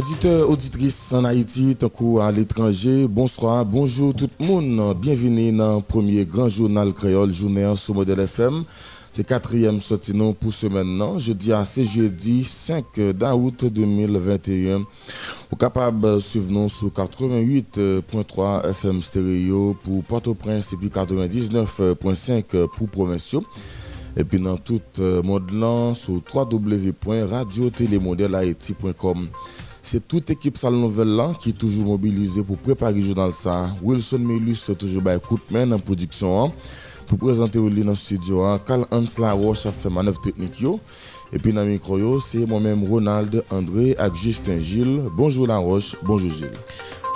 Auditeurs, auditrices en Haïti, tant à l'étranger, bonsoir, bonjour tout le monde. Bienvenue dans le premier grand journal créole journée sur Modèle FM. C'est quatrième sortie pour ce maintenant. Jeudi à ce jeudi 5 août 2021. Vous capable de suivre nous sur 88.3 FM stéréo pour Port-au-Prince et puis 99.5 pour provinciaux. Et puis dans tout le monde là sur www.radiotélémodèlehaïti.com. C'est toute équipe Salle Nouvelle qui est toujours mobilisée pour préparer le journal ça. Wilson Melus toujours bah écoute main en production hein. pour présenter au dans le studio. Hein. Carl Hans Laroche a fait manœuvre technique Et puis dans le micro, c'est moi-même Ronald André avec Justin Gilles. Bonjour Laroche, bonjour Gilles.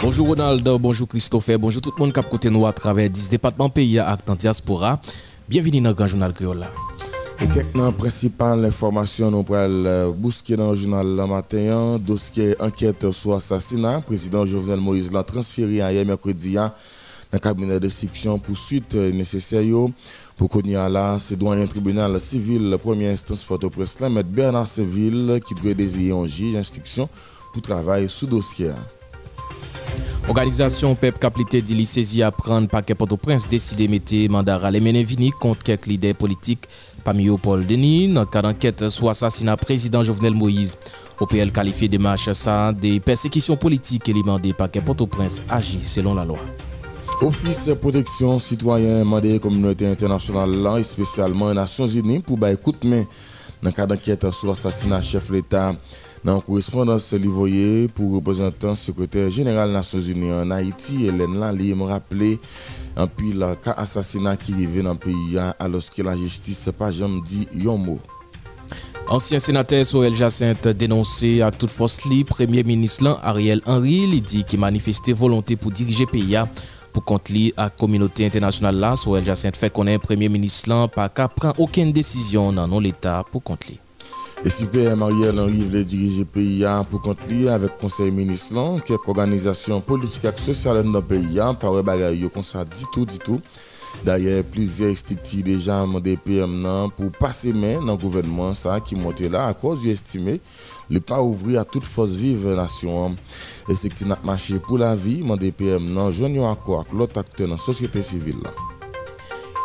Bonjour Ronald, bonjour Christophe, bonjour tout le monde qui a côté nous à travers 10 départements pays à diaspora. Bienvenue dans le Grand Journal Créole. Et quelques principales informations nous pour euh, bousquer dans le journal le matin. Dossier enquête sur assassinat. Président Jovenel Moïse l'a transféré hier mercredi dans le cabinet de section pour suite euh, nécessaire. Pour y là, c'est doyen tribunal civil, première instance M. Bernard Seville, qui doit désigner un juge d'instruction pour travailler sous dossier. Organisation PEP Caplité dit saisi à prendre paquet Port-au-Prince décidé mettre mandat à vini contre quelques leaders politiques parmi eux Paul Denis dans le cas d'enquête sur l'assassinat président Jovenel Moïse. OPL qualifié des marches des persécutions politiques et demandé paquet Port-au-Prince agit selon la loi. Office protection citoyen demandé communauté internationale là, spécialement les Nations Unies pour bah écoute mais dans le cas d'enquête sur l'assassinat chef de l'État dans la correspondance livrée pour représentant secrétaire général des Nations Unies en Haïti, Hélène Lali me rappelé un pile cas assassinat qui arrive dans le pays alors que la justice n'a pas jamais dit un mot. Ancien sénateur Sorel Jacinthe dénoncé à toute force li, Premier ministre Ariel Henry, il dit qu'il manifestait volonté pour diriger pays pour compte à la communauté internationale là. Sorel Jacinthe fait connaître Premier ministre pas qu'à prendre aucune décision dans l'État pour compte et super Marielle E siper Mariel Henry vle dirije PIA pou kont li avèk konsey menis lan, kek organizasyon politik ak sosyal an nan PIA, parwe bagay yo konsa ditou ditou. Daye, plizye estiti deja mande PM nan pou pase men nan gouvenman sa ki monte la akos yu estime li pa ouvri a tout fos vive nasyon. E sekti nak mache pou la vi mande PM nan joun yo akwa ak lot akte nan sosyete sivil la.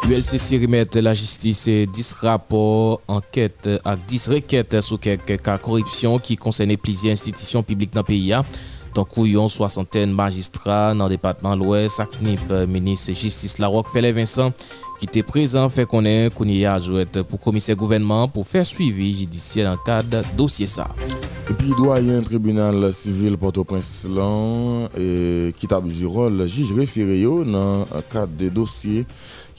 ULCC remet la jistis 10 rapor anket ak 10 reket sou kek ka koripsyon ki konsene plizye institisyon publik nan peyi ya. Tankou yon soasanten magistra nan depatman lwes ak nip menis jistis la wak Fele Vincent ki te prezan fe konen konye a jwet pou komise gouvenman pou fe suivi jidisyen an kad dosye sa. Epi doyen tribunal sivil Port-au-Prince lan e kitab jirol jij refire yo nan kad de dosye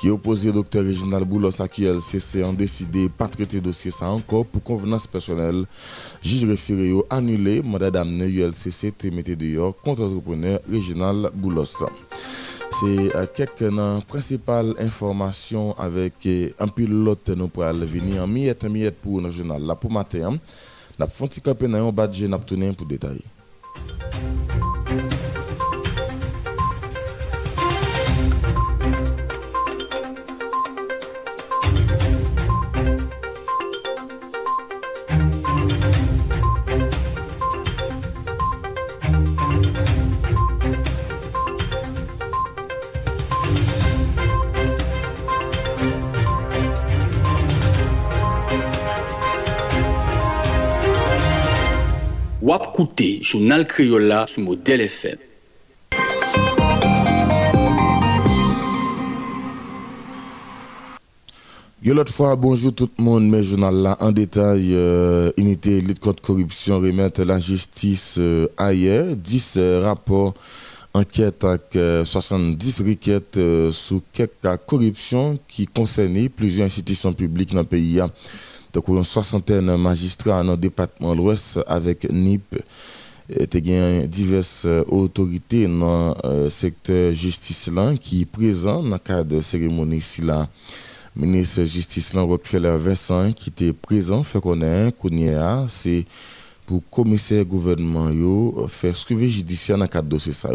qui opposé au docteur Réginald Boulos à qui LCC ont décidé de pas traiter le dossier ça encore pour convenance personnelle. Juge référé annulé, mandat d'amener ULCC mette dehors contre entrepreneur Réginald Boulos. C'est euh, quelques principales informations avec euh, un pilote nous pour venir en miette miette pour le journal là pour matin. N'a pas fait un peu n'a pour détailler. Journal Criolla sous modèle FM. bonjour tout le monde, mes journal là en détail, euh, unité lutte contre corruption remettre la justice euh, ailleurs, 10 euh, rapports, enquête avec 70 requêtes sur quelques cas corruption qui concernaient plusieurs institutions publiques dans le pays. Donc, une soixantaine de magistrats dans le département de l'Ouest avec NIP. Diverses euh, autorités dans le euh, secteur justice là qui sont présents dans le cadre de la de justice là, Rockefeller Vincent qui était présent fait connaître qu'on c'est pour commissaire gouvernement yo faire suivi judiciaire dans le cadre de dossier ça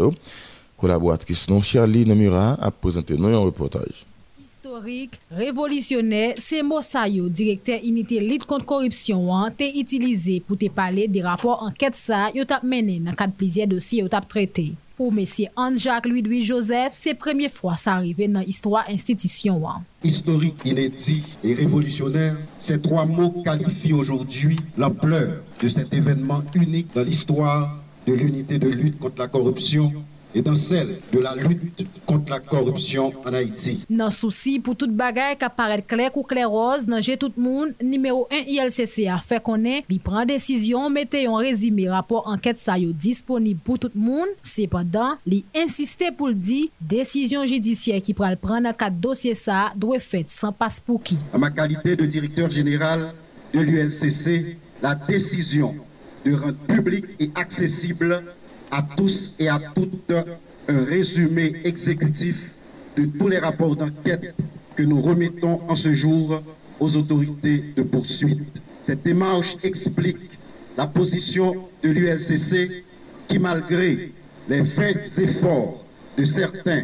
Collaboratrice non Charlie Namira a présenté nous un reportage. historique, révolutionnaire, c'est yo directeur unité lutte contre corruption, an, te utilisé pour te parler des rapports enquête ça, yo tap mené dans cadre plusieurs dossiers yo tap traité. Pour M. Anne-Jacques Louis-Louis Joseph, c'est première fois ça arrivé dans l'histoire institution. Historique, inédit et révolutionnaire, ces trois mots qualifient aujourd'hui l'ampleur de cet événement unique dans l'histoire de l'unité de lutte contre la corruption et dans celle de la lutte contre la corruption en Haïti. Nan souci pou tout bagay ka paret klek ou klek roz nan je tout moun, niméro 1 ILCC a fe konen li pran desisyon mette yon rezime rapor anket sa yo disponib pou tout moun. Sepadan, li insistè pou l di desisyon jidisyen ki pral pran nan kat dosye sa dwe fet san pas pou ki. A ma kalite de direkteur general de l'ULCC, la desisyon de rente publique et accessible à tous et à toutes un résumé exécutif de tous les rapports d'enquête que nous remettons en ce jour aux autorités de poursuite. Cette démarche explique la position de l'ULCC qui, malgré les vains efforts de certains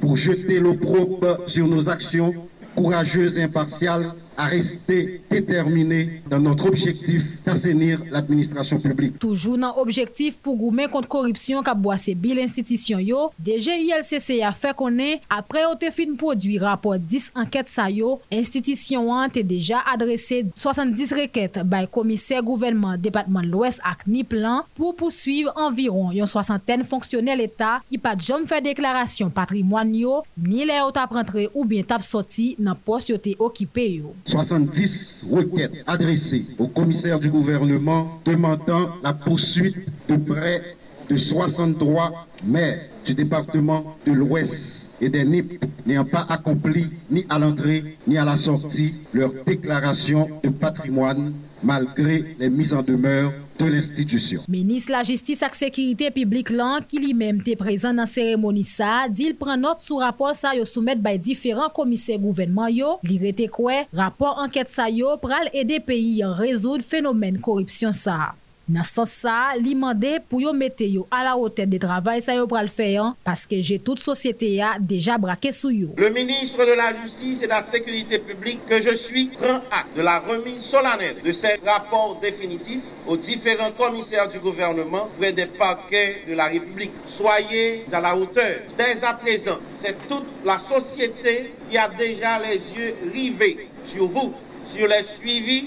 pour jeter l'opprobre sur nos actions courageuses et impartiales, à rester déterminés dans notre objectif d'assainir l'administration publique. Toujours dans l'objectif pour gourmet contre corruption qu'a boissé Bill Institution yo, DGILCC a fait connaître après au fin produit rapport 10 enquêtes, sa yo, institution a déjà adressé 70 requêtes par commissaire gouvernement département de l'Ouest ak Niplan pour poursuivre environ une soixantaine fonctionnels l'État qui pas jamais fait déclaration patrimoine yo, ni les autres rentré ou bien tap sorti dans poste occupé yo. 70 requêtes adressées au commissaire du gouvernement demandant la poursuite de près de 63 maires du département de l'Ouest et des NIP n'ayant pas accompli ni à l'entrée ni à la sortie leur déclaration de patrimoine malgré les mises en demeure de l'institution. Menis la justice ak sekirite publik lan ki li mem te prezen nan seremoni sa, di il pren not sou rapor sa yo soumet bay diferan komise gouvenman yo, li rete kwe, rapor anket sa yo pral ede peyi an rezoud fenomen koripsyon sa. Dans ce sens ça, li mandé pour yo mette yo à la hauteur de travail ça yo pral faire parce que j'ai toute société a déjà braqué sous yo. Le ministre de la Justice et de la Sécurité publique que je suis prend acte de la remise solennelle de ces rapports définitifs aux différents commissaires du gouvernement près des parquets de la République. Soyez à la hauteur. Dès à présent, c'est toute la société qui a déjà les yeux rivés sur vous, sur les suivis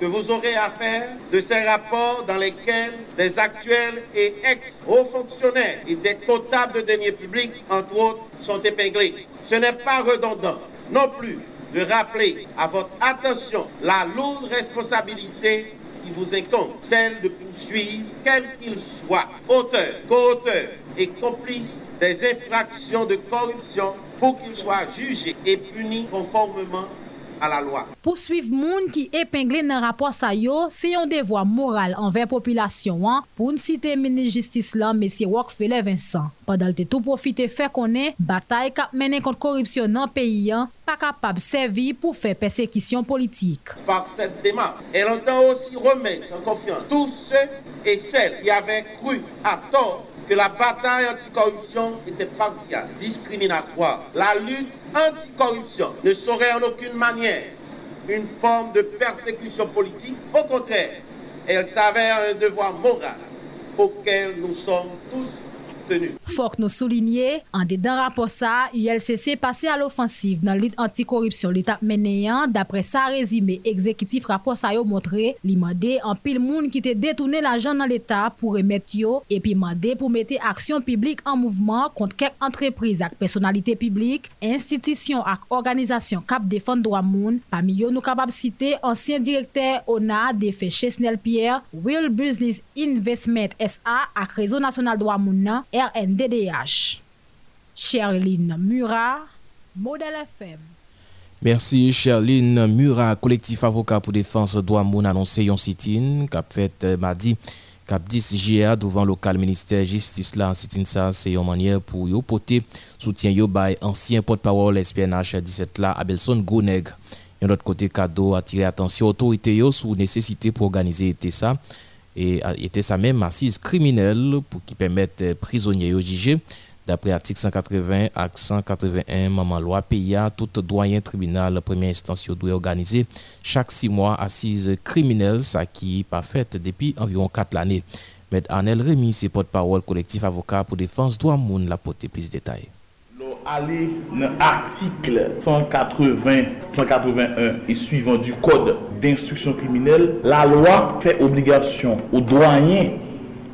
que vous aurez à faire de ces rapports dans lesquels des actuels et ex-hauts fonctionnaires et des comptables de deniers publics, entre autres, sont épinglés. Ce n'est pas redondant non plus de rappeler à votre attention la lourde responsabilité qui vous incombe, celle de poursuivre, quel qu'il soit, auteur, co-auteur et complice des infractions de corruption pour qu'il soit jugé et puni conformément à la loi. Poursuivre moun qui épinglé dans rapport sa yo, c'est un devoir moral envers population an, pour une cité ministre justice là monsieur Rockefeller Vincent. Pendant te tout profiter fait connaît bataille cap mener contre corruption dans pays an, pas capable servir pour faire persécution politique. Par cette démarche, elle entend aussi remettre en confiance tous ceux et celles qui avaient cru à tort que la bataille anticorruption était partiale, discriminatoire. La lutte anticorruption ne saurait en aucune manière une forme de persécution politique. Au contraire, elle s'avère un devoir moral auquel nous sommes tous obtenus. Fok nou soulinye, an de dan rapor sa, ULCC pase al ofansiv nan lit antikorripsyon li tap meneyan, dapre sa rezime ekzekitif rapor sa yo montre, li mande an pil moun ki te detoune la jan nan l'Etat pou remet yo, epi mande pou mette aksyon publik an mouvman kont kek entreprise ak personalite publik, institisyon ak organizasyon kap defan dwa moun, pa mi yo nou kapab site ansyen direkter ONA defe Chesnel Pierre, Will Business Investment SA ak Rezo Nasional Dwa Moun nan, RNDDH. Sherline Murat, Modèle FM. Merci Sherline Murat, collectif avocat pour défense droit moun annoncé yon sit-in cap fait euh, mardi cap 10 GA devant local ministère justice là en ça c'est une manière pour yo porter soutien yo ancien porte-parole SPNH 17 là Abelson Goneg. Yon autre côté cadeau attirer attention autorité yo sous nécessité pour organiser ça et était sa même assise criminelle pour qui permettre prisonniers au jugés D'après article 180 et 181 maman loi PIA, tout doyen tribunal première instance doit organiser chaque six mois assise criminelle, ça qui pas fait depuis environ quatre années. M. Arnel Rémy, c'est porte-parole collectif avocat pour défense droit moun la porter plus de. Aller dans l'article 180, 181 et suivant du code d'instruction criminelle, la loi fait obligation aux doyens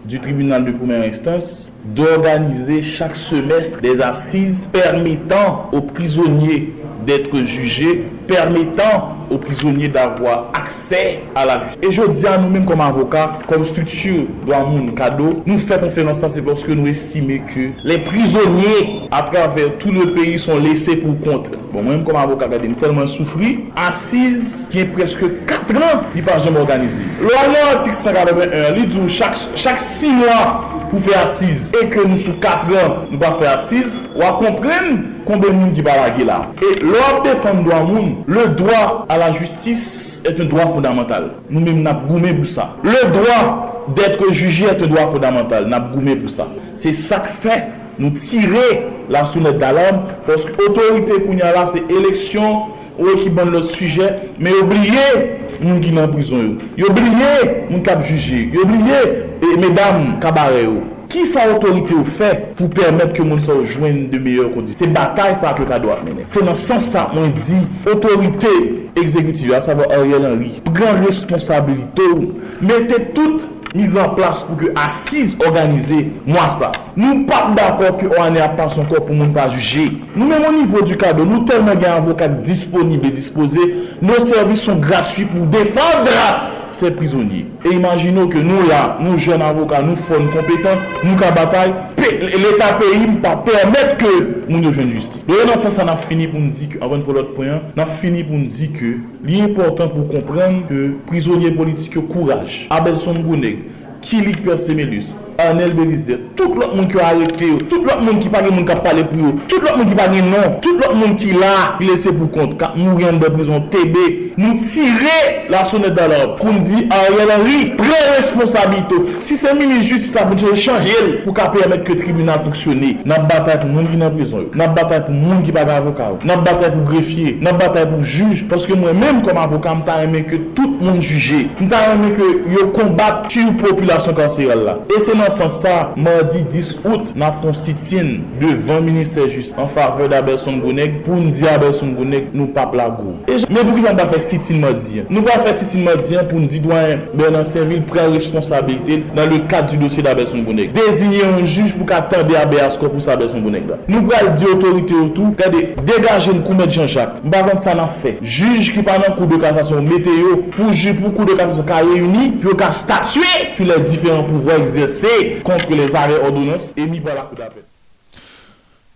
du tribunal de première instance d'organiser chaque semestre des assises permettant aux prisonniers d'être jugés, permettant aux prisonniers d'avoir accès à la justice. Et je dis à nous-mêmes comme avocats, comme structure Douamoun Kado, nous faisons confiance ça, c'est parce que nous estimons que les prisonniers à travers tout le pays sont laissés pour compte. Bon, moi-même comme avocat, j'ai tellement souffri, assise qui est presque 4 ans, il n'est pas jamais organisé. Loi l'article 181, il dit chaque, chaque 6 mois, pour faire assise et que nous sous 4 ans, nous pas faire assise, on va comprendre combien de monde qui va la là. Et l'ordre défendre Douamoun, monde. Le droit à la justice est un droit fondamental. Nous-mêmes, nous avons pour ça. Le droit d'être jugé est un droit fondamental. Nous avons pour ça. C'est ça que fait nous tirer la sonnette d'alarme parce que l'autorité qu'on a là, c'est élection, ou qui bonne le sujet, mais oubliez nous qui en prison. Oubliez nous qui jugé. Oubliez, mesdames, cabaret. Ki sa otorite ou fe pou permette ke moun sa ou jwen de meyèr kondisyon? Se batay sa ke kado ap menen. Se nan sens sa mwen di, otorite ekzekutive, a sa va Ariel Henry, pren responsabilite ou, mette tout mis an plas pou ke asiz organize mwa sa. Nou pat d'akor ki ou ane ap pas an kor pou moun pa juje. Nou men moun nivou du kado, nou telman gen avokat disponible, dispose, nou servis son gratuit pou defandrat ces prisonniers. Et imaginons que nous, là, nous jeunes avocats, nous sommes compétents, nous qu'à bataille, l'État pays ne pas permettre que nous nous jeunes justice. Et dans ce sens, on a fini pour nous dire que, avant de prendre l'autre point, on a fini pour nous dire que l'important pour comprendre que prisonniers politiques, courage, Abelson Gouneg, Kilik Persemelus, Arnel Belize, tout lòk moun ki yo arete yo, tout lòk moun ki pa gen moun kap pale pou yo, tout lòk moun ki pa gen non, tout lòk moun ki la, ki lese pou kont, kap moun gen de prison tebe, moun tire la sonet dalop, koun di Ariel Henry, pre responsabito. Si se mini justice apon chè chanjè l, pou ka permet ke tribunal foksyone, nan batay pou moun ki nan prison. Yo, nan batay pou moun ki pa gen avoka yo, nan batay pou grefye, nan batay pou juj, paske mwen mèm kom avoka mta reme ke tout moun juje, mta reme ke yo kombat tu populasyon kanserol la. E se nan nan san sa, mardi 10 out, nan fon sitin devan minister just an fave d'Aberson Gounek pou nou di Aberson Gounek nou pap la gou. E jen, men pou ki jan pa fe sitin mardi an? Nou pa fe sitin mardi an pou nou di doyen Bernard Serville pren responsabilite nan le kat du dosye d'Aberson Gounek. Dezinye un juj pou ka tende Aberson pou sa Aberson Gounek la. Nou pral di otorite ou tou, kade degaje nou koumet Jean-Jacques. Bavan sa nan fe. Juj ki pa nan kou de kasasyon meteo pou juj pou kou de kasasyon ka reuni, pou ka statue pou le diferent pouvoi exerse contre les arrêts ordonnances émis par la Cour d'appel.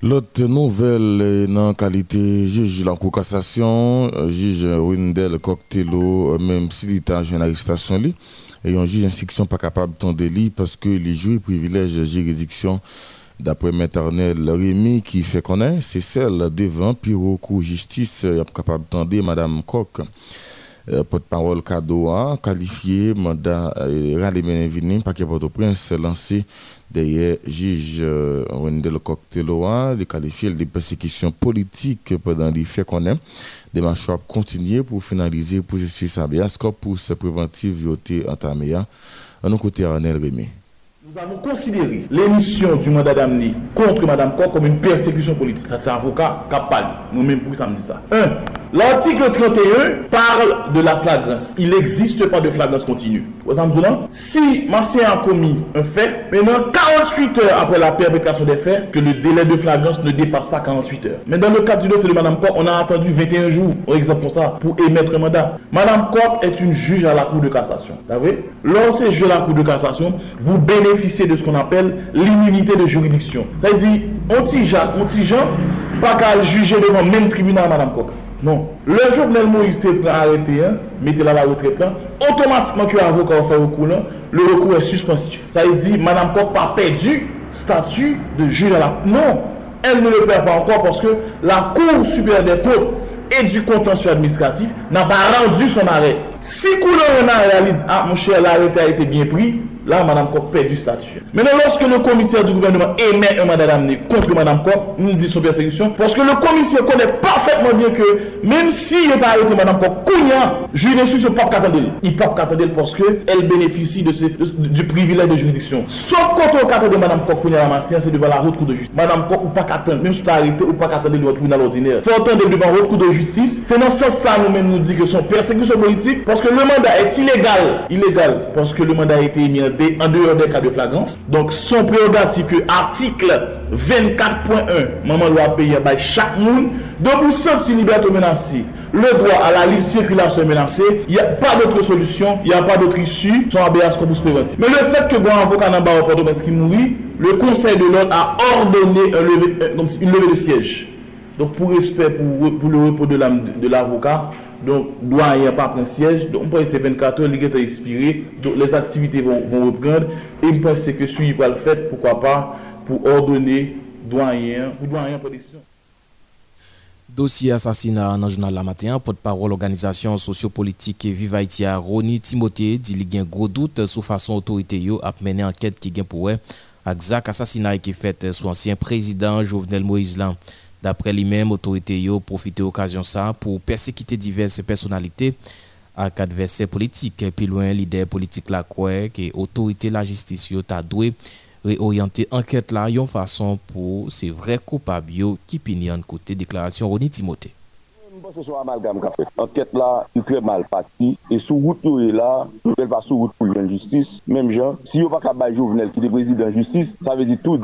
L'autre nouvelle dans qualité juge de la Cour cassation, euh, juge Wendel Coctello, euh, même si l'État une arrestation, et un juge d'instruction pas capable de délit parce que les juges privilègent juridiction d'après M. Arnel Rémy qui fait connaître, c'est celle devant Piro Cour Justice, euh, capable de Madame Coq. Euh, porte-parole cadeau qualifié mandat euh, rallye Benevini paquet Port-au-Prince lancé derrière juge euh, Wendel Cocteloa de qualifier de persécution politique pendant les faits qu'on aime. Des marches continuer pour finaliser pour justice habeas corpus préventif vioté entamé à nos côtés Arnel Rémy nous avons considéré l'émission du mandat d'amener contre Mme Koch comme une persécution politique. Ça, c'est avocat capable. Nous-mêmes, pour ça, me dit ça? 1. L'article 31 parle de la flagrance. Il n'existe pas de flagrance continue. Si Massé a commis un fait, maintenant 48 heures après la perpétration des faits, que le délai de flagrance ne dépasse pas 48 heures. Mais dans le cas du dossier de Mme Koch, on a attendu 21 jours, par exemple pour ça, pour émettre un mandat. Mme Koch est une juge à la Cour de cassation. Vous savez? Lorsque à la Cour de cassation, vous bénéficiez bénéficier de ce qu'on appelle l'immunité de juridiction. C'est-à-dire, on tijan, on tijan, pas qu'à juger devant le même tribunal Madame Coq. Non. Le Jovenel Moïse était arrêté, hein, mettez là la retraite, hein, automatiquement que l'avocat fait recours, là, le recours est suspensif. Ça veut dire, Madame Coq n'a pas perdu statut de juge à la... Non, elle ne le perd pas encore parce que la Cour supérieure des comptes et du contentieux administratif n'a pas rendu son arrêt. Si Couleur en a réalisé, ah mon cher, l'arrêt a été bien pris, Là, Mme Koch perd juste là-dessus. Maintenant, lorsque le commissaire du gouvernement émet un mandat d'amener contre Mme Koch, nous disons son persécution, parce que le commissaire connaît parfaitement bien que, même s'il n'est pas arrêté Mme Koch, Kounia, juge d'instruction, pas qu'attendre. Il pas qu'attendre parce qu'elle bénéficie de, ce, de du privilège de juridiction. Sauf quand on qu'attendre Mme Koch, Kounia Ramassien, c'est devant la haute cour de justice. Mme Koch, ou pas qu'attendre, même si tu arrêté, ou pas qu'attendre le tribunal ordinaire. Faut attendre devant la haute cour de justice. C'est dans ce sens ça nous-mêmes nous dit que son persécution politique, parce que le mandat est illégal. Illégal, parce que le mandat a été émis en réalité en dehors des cas de flagrance. Donc, son prérogatif que article 24.1, maman loi payée par chaque monde, donc vous sentez liberté menacée. Le droit à la libre circulation est menacé. Il n'y a pas d'autre solution, il n'y a pas d'autre issue, sans habeas corpus préventif. Mais le fait que grand avocat n'a pas reporté parce qu'il mourit, le Conseil de l'ordre a ordonné un levé, euh, non, une levée de siège. Donc, pour respect pour, pour le repos de l'avocat, donc, doyen pas prendre siège. Donc, on pense que 24 heures, il expiré. Donc, les activités vont, vont reprendre. Et je pense que suivi va le faire, pourquoi pas, pour ordonner doyen, ou doyen protection. Dossier assassinat dans le journal La Matin, porte-parole organisation sociopolitique Vive Haïti Roni Timothée dit qu'il y a un gros doute sur façon autorité yo a mené enquête qui gagne pour exact assassinat qui fait sous ancien président Jovenel Moïse Dapre li menm, otorite yo profite okasyon sa pou persekite diverse personalite ak adverse politik. Pi loin, lider politik la kwe ke otorite la jistis yo ta dwe reoryante anket la yon fason pou se vre koupab yo ki pinyan kote deklarasyon Roni Timote. Timothée. Se sou amalgam ka mal pati. E sou wout yo e pa sou wout pou jen justice. Mem jan, si yo pa kabay jovenel ki de prezident justice, sa vezi tout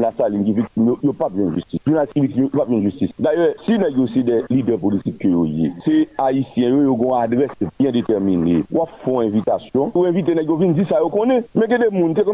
la salin ki viktim yo, yo pa jen justice. Jounal ki viktim yo, yo pa jen justice. D'ailleurs, si nan yo si de lider politik ki yo ye, se haisyen yo yo gon adres bien determine. Wap fon evitasyon, ou evite nan yo vin di sa yo konen. Men gen de moun, te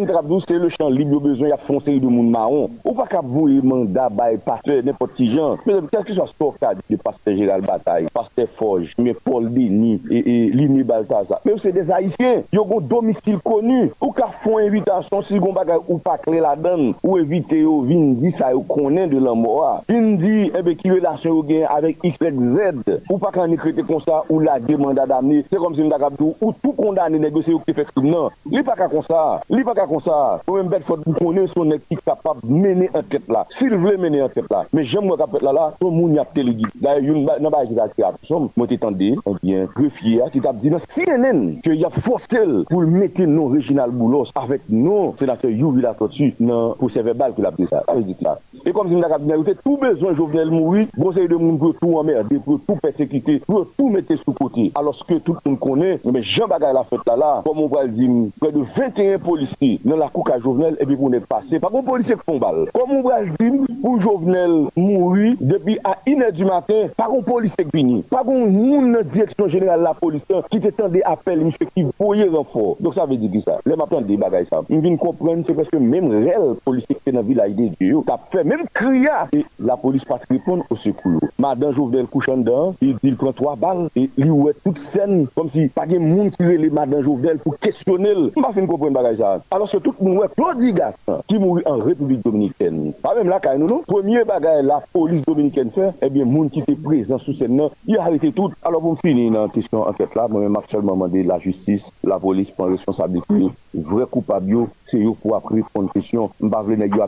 se le chan libe yo bezon, ya fon seri de moun maron. Ou pa kap vou e manda bay paste, nepot ti jan. Men, ki General Bataille, Pasteur Forge, mais Paul Lini, et, et Lini Baltazar. Mais c'est des Haïtiens. Ils ont domicile connu. Ou qu'à font invitation, si vous ou pas clé la donne, ou éviter, ou vindi, ça, ou connaît de l'amour. Vindi, eh bien, qui relation ou gain avec XXZ. Ou pas qu'en écrit comme ça, ou la demande d'amener. C'est comme si nous avons ou tout condamné, négocier ou qui fait crime. Non. Li pas qu'à comme ça. Li pas qu'à comme ça. Ou même bête, faut connaître son équipe capable de mener enquête là. S'il veut mener enquête là. Mais j'aime moi capable là, là, tout le monde y a téléguide. D'ailleurs, nan ba ki tak ap som, mwen te tende, eh bien, grefye a ki tap di nan CNN, ke y ap fortel pou mette non Reginald Boulos avèk non senatè Youvila Totu nan pou se verbal ki la pte sa. A ve di ki la. E kom si mda kap binarite, tou bezon jovenel moui, gonsey de moun pou tou anmerde, pou tou persekite, pou tou mette sou kote. Aloske tout moun kone, mwen jen bagay la fèt la la, kom moun pral di mou, de 21 polisi nan la kouka jovenel, epi pou ne pase, pa kon polisi kon bal. Kom moun pral di pou jovenel moui, depi a inè du matin, pa kon polisi kon bini. Pa kon moun nan direksyon jeneral la polisi, ki te tende apel, msè ki voye renfor. Dok sa ve di ki sa. Le m ap de bagay sa. M vin kompren, se preske mèm rel polisi te nan vilay de Diyo, tap fè mè menm kriya. E la polise pati repon o sekou. Ma dan Jovenel kouchan dan, il di l pran 3 bal, e li ouwe tout sen kom si pa gen moun kire le ma dan Jovenel pou kesyonel. M pa fin kompren bagay sa. Alors se tout moun ouwe Claudie Gaston ki mouri an Republik Dominikèn. Pa menm la kay nou nou. Premier bagay la polise Dominikèn fe, ebyen moun ki te prezant sou sen nan, y a arrêté tout. Alors, me finissez dans la question enquête là, moi-même actuellement demandé la justice, la police prend responsabilité. Vrai coupable, c'est eux pour après prendre question. Vais pas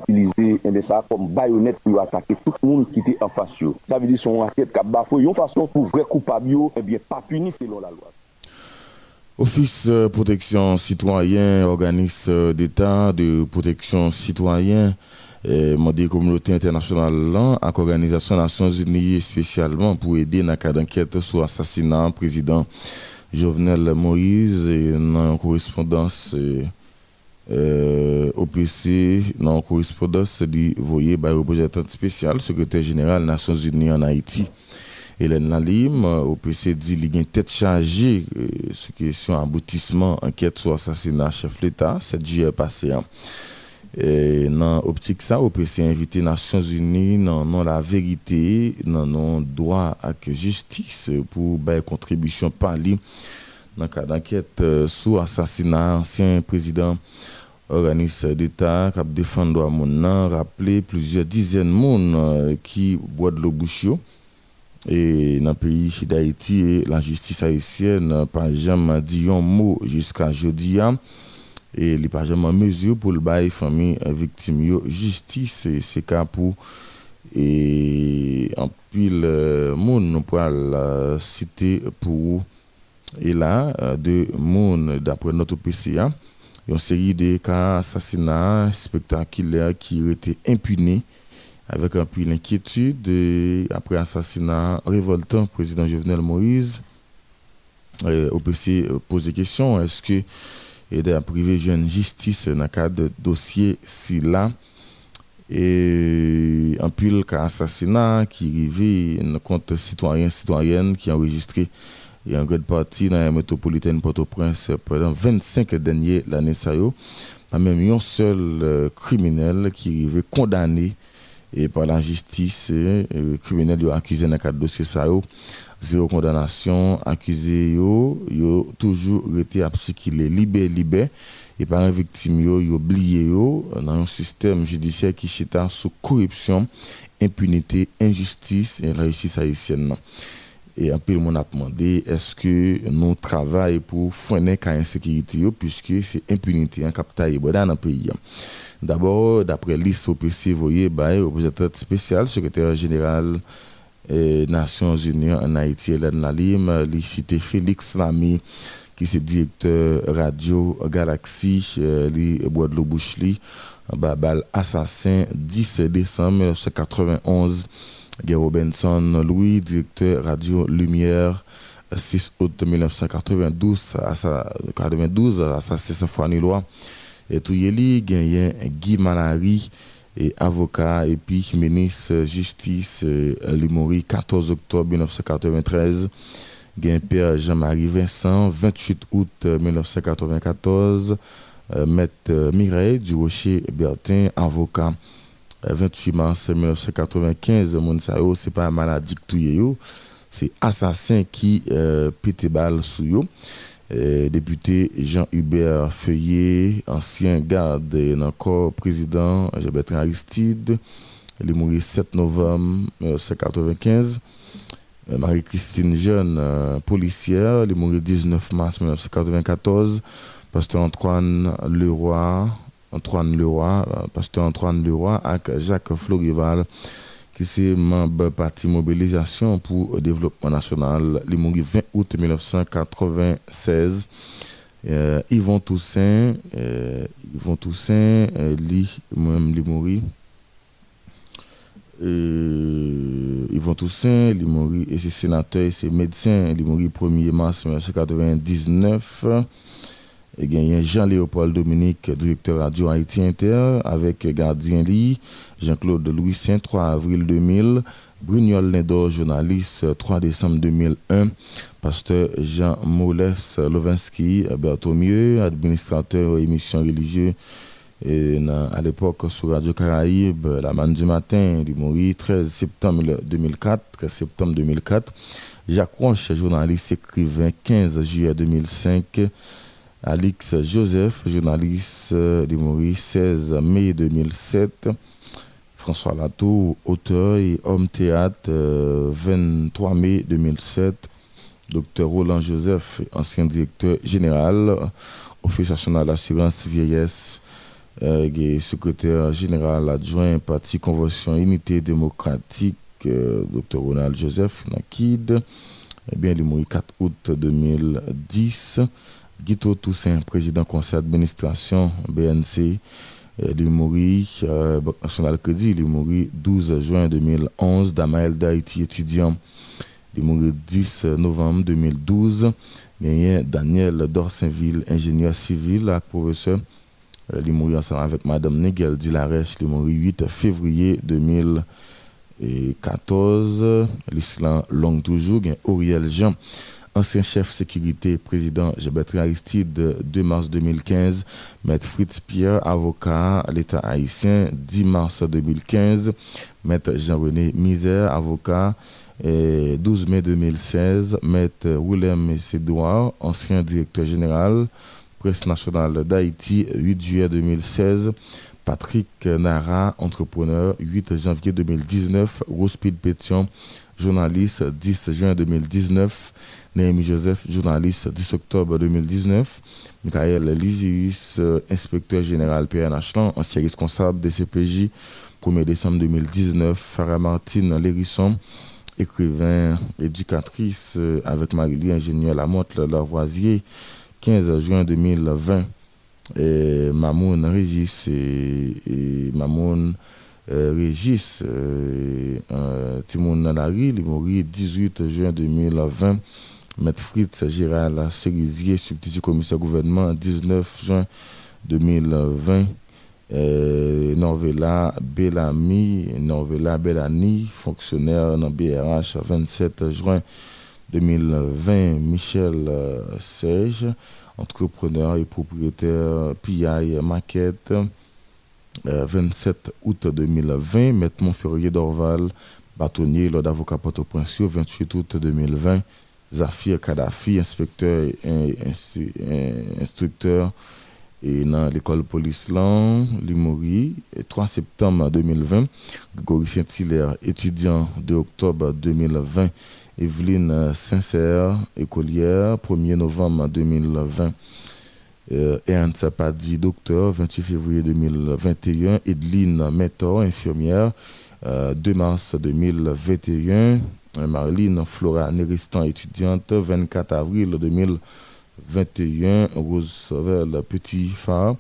utiliser ça comme baïonnette pour attaquer tout le monde qui était en face. Ça veut dire son enquête qui a bafoué. Une façon pour vrai coupable, eh bien, pas puni selon la loi. Office euh, protection citoyen, organisme euh, d'État de protection citoyen, et la communauté internationale avec l'Organisation Nations Unies spécialement pour aider dans le cas d'enquête sur l'assassinat président Jovenel Moïse et dans correspondance euh, OPC, dans correspondance dit voyez par le représentant spécial, secrétaire général Nations Unies en Haïti. Hélène Lalim, OPC dit qu'il y a une tête chargée euh, sur question aboutissement enquête sur l'assassinat chef l'État, 7 juillet passé. Et dans l'optique ça, inviter les Nations Unies dans la vérité, dans le droit à justice pour une contribution par dans le cas d'enquête euh, sur l'assassinat ancien président organisme d'État qui a défendu droit monde rappeler plusieurs dizaines de monde euh, qui boivent de l'eau bouche et dans le pays d'Haïti la justice haïtienne n'a pas jamais dit un mot jusqu'à jeudi hein. et il pas jamais mesure pour le bail famille victime justice c'est cas pour et en pile euh, monde nous pourra citer pour et là de monde d'après notre PCA une série de cas assassinats spectaculaires qui ont été impunis avec un peu d'inquiétude après assassinat révoltant président Jovenel Moïse. Euh, OPC pose des questions. Est-ce que aider à privé jeune justice dans le cadre de dossier si là et un pile cas assassinat qui arrivait contre citoyens citoyennes qui enregistré et en grande partie dans la métropolitaine Port-au-Prince pendant 25 derniers l'année ça pas même un seul euh, criminel qui arrivait condamné et par la justice euh, criminel accusé dans cadre dossier ça zéro condamnation accusé yo yo toujours été à est libéré libéré et par un victime yo yo oublié dans un système judiciaire qui chita sous corruption impunité injustice et la justice haïtienne et un peu le monde a demandé est-ce que nous travaillons pour freiner la insécurité puisque c'est impunité en capital dans le pays. D'abord, d'après liste OPC, vous voyez, bah, représentant spécial, secrétaire général des Nations Unies en Haïti, Hélène Lalim, cité Félix Lamy, qui est directeur radio Galaxy, Bois de bal assassin 10 décembre 1991 Guy Robinson Louis, directeur Radio Lumière, 6 août 1992, à sa 92, assassin Safouani Loi. Et tout y Guy Malari, et avocat et puis ministre justice euh, Limori 14 octobre 1993 gain père Jean-Marie Vincent 28 août 1994 euh, maître Mireille Durocher Bertin avocat 28 mars 1995, mon c'est pas maladie que c'est assassin qui euh, pète balle sous. Euh, député Jean-Hubert Feuillet, ancien garde et encore président Jean-Bertrand Aristide, il est mort le 7 novembre 1995. Euh, Marie-Christine Jeune, euh, policière, il est mort le 19 mars 1994. Pasteur Antoine Leroy, Antoine Leroy, euh, pasteur Antoine Leroy avec Jacques Florival qui est membre parti mobilisation pour le développement national. Il est mort le 20 août 1996. Euh, Yvon Toussaint, euh, Yvon Toussaint, euh, moi-même, il est mort. Euh, Yvon Toussaint, c'est sénateur, et c'est médecin, il est mort le 1er mars 1999 et gagné Jean-Léopold Dominique, directeur radio Haïti Inter, avec Gardien Lee, Jean-Claude Louis Saint, 3 avril 2000, Brugnol Lindor, journaliste, 3 décembre 2001, pasteur Jean Molès Lovinsky, Berthomieux, administrateur émission religieuse et à l'époque sur Radio Caraïbe, la manne du matin, il mort 13 septembre 2004, 13 septembre 2004. Jacques Roche, journaliste, écrivain, 15 juillet 2005. Alix Joseph, journaliste de Maurice, 16 mai 2007. François Latour, auteur et homme théâtre, 23 mai 2007. Docteur Roland Joseph, ancien directeur général, Office national d'assurance vieillesse, euh, secrétaire général adjoint, Parti Convention Unité démocratique, euh, Docteur Ronald Joseph Nakid. Eh bien, mort 4 août 2010. Guito Toussaint, président conseil d'administration BNC, il est euh, National Crédit, est mort 12 juin 2011, Damael d'Haïti, étudiant, il est mort 10 novembre 2012, gagné Daniel Dorsainville, ingénieur civil, professeur, il est mort ensemble avec Madame Nigel Dilarèche, il est mort 8 février 2014, l'Islam long toujours, Auriel Jean, ancien chef sécurité, président Jean-Bertrand Aristide, 2 mars 2015, Maître Fritz Pierre, avocat l'État haïtien, 10 mars 2015, Maître Jean-René Misère, avocat, 12 mai 2016, Maître Willem Sédouard, ancien directeur général, Presse nationale d'Haïti, 8 juillet 2016, Patrick Nara, entrepreneur, 8 janvier 2019. Rospide Pétion, journaliste, 10 juin 2019. Néhémie Joseph, journaliste, 10 octobre 2019. Michael Lysius, inspecteur général PNH, ancien responsable des CPJ, 1er décembre 2019. Farah Martine Lérisson, écrivain, éducatrice avec Marie-Lie, ingénieur Lamotte Lavoisier, 15 juin 2020. Et Mamoun Régis et, Mamoun euh, Régis euh, Nanari, il est mort 18 juin 2020. Maître Fritz Gérald Cerisier, substitut commissaire gouvernement, 19 juin 2020. Euh, Norvela Bellamy, Norvela Bellani, fonctionnaire dans BRH, 27 juin 2020. Michel Sege, entrepreneur et propriétaire PI Maquette, 27 août 2020. Maître Montferrier d'Orval, bâtonnier, l'ordre d'avocat Port-au-Prince, 28 août 2020. Zafir Kadhafi, inspecteur et instructeur dans l'école police lan, Limori, 3 septembre 2020. Grégory Saint-Hilaire, étudiant de octobre 2020. Evelyne Sincère, écolière, 1er novembre 2020. Euh, Ernst Padi, docteur, 28 février 2021. Edeline Mentor, infirmière, 2 mars 2021. Marlene Flora Néristan, étudiante, 24 avril 2021. Rose Sauvel, petit phare,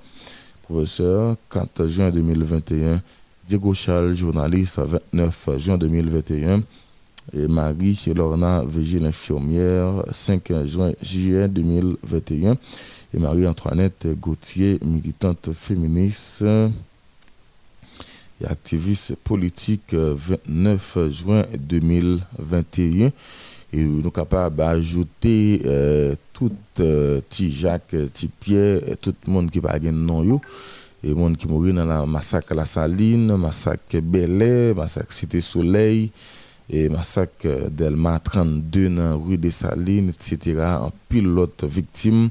professeur, 4 juin 2021. Diego Charles, journaliste, 29 juin 2021. Et Marie Lorna Végile, infirmière, 5 juin, juillet 2021. Et Marie-Antoinette Gauthier, militante féministe et activiste politique 29 juin 2021. Et nous capables d'ajouter euh, tout euh, petit Jacques, petit Pierre, tout le monde qui pas de nom. Et monde qui mourit dans la massacre La Saline, massacre Belay, massacre Cité Soleil, et massacre Delma 32 dans rue des Salines, etc. En pilote victime.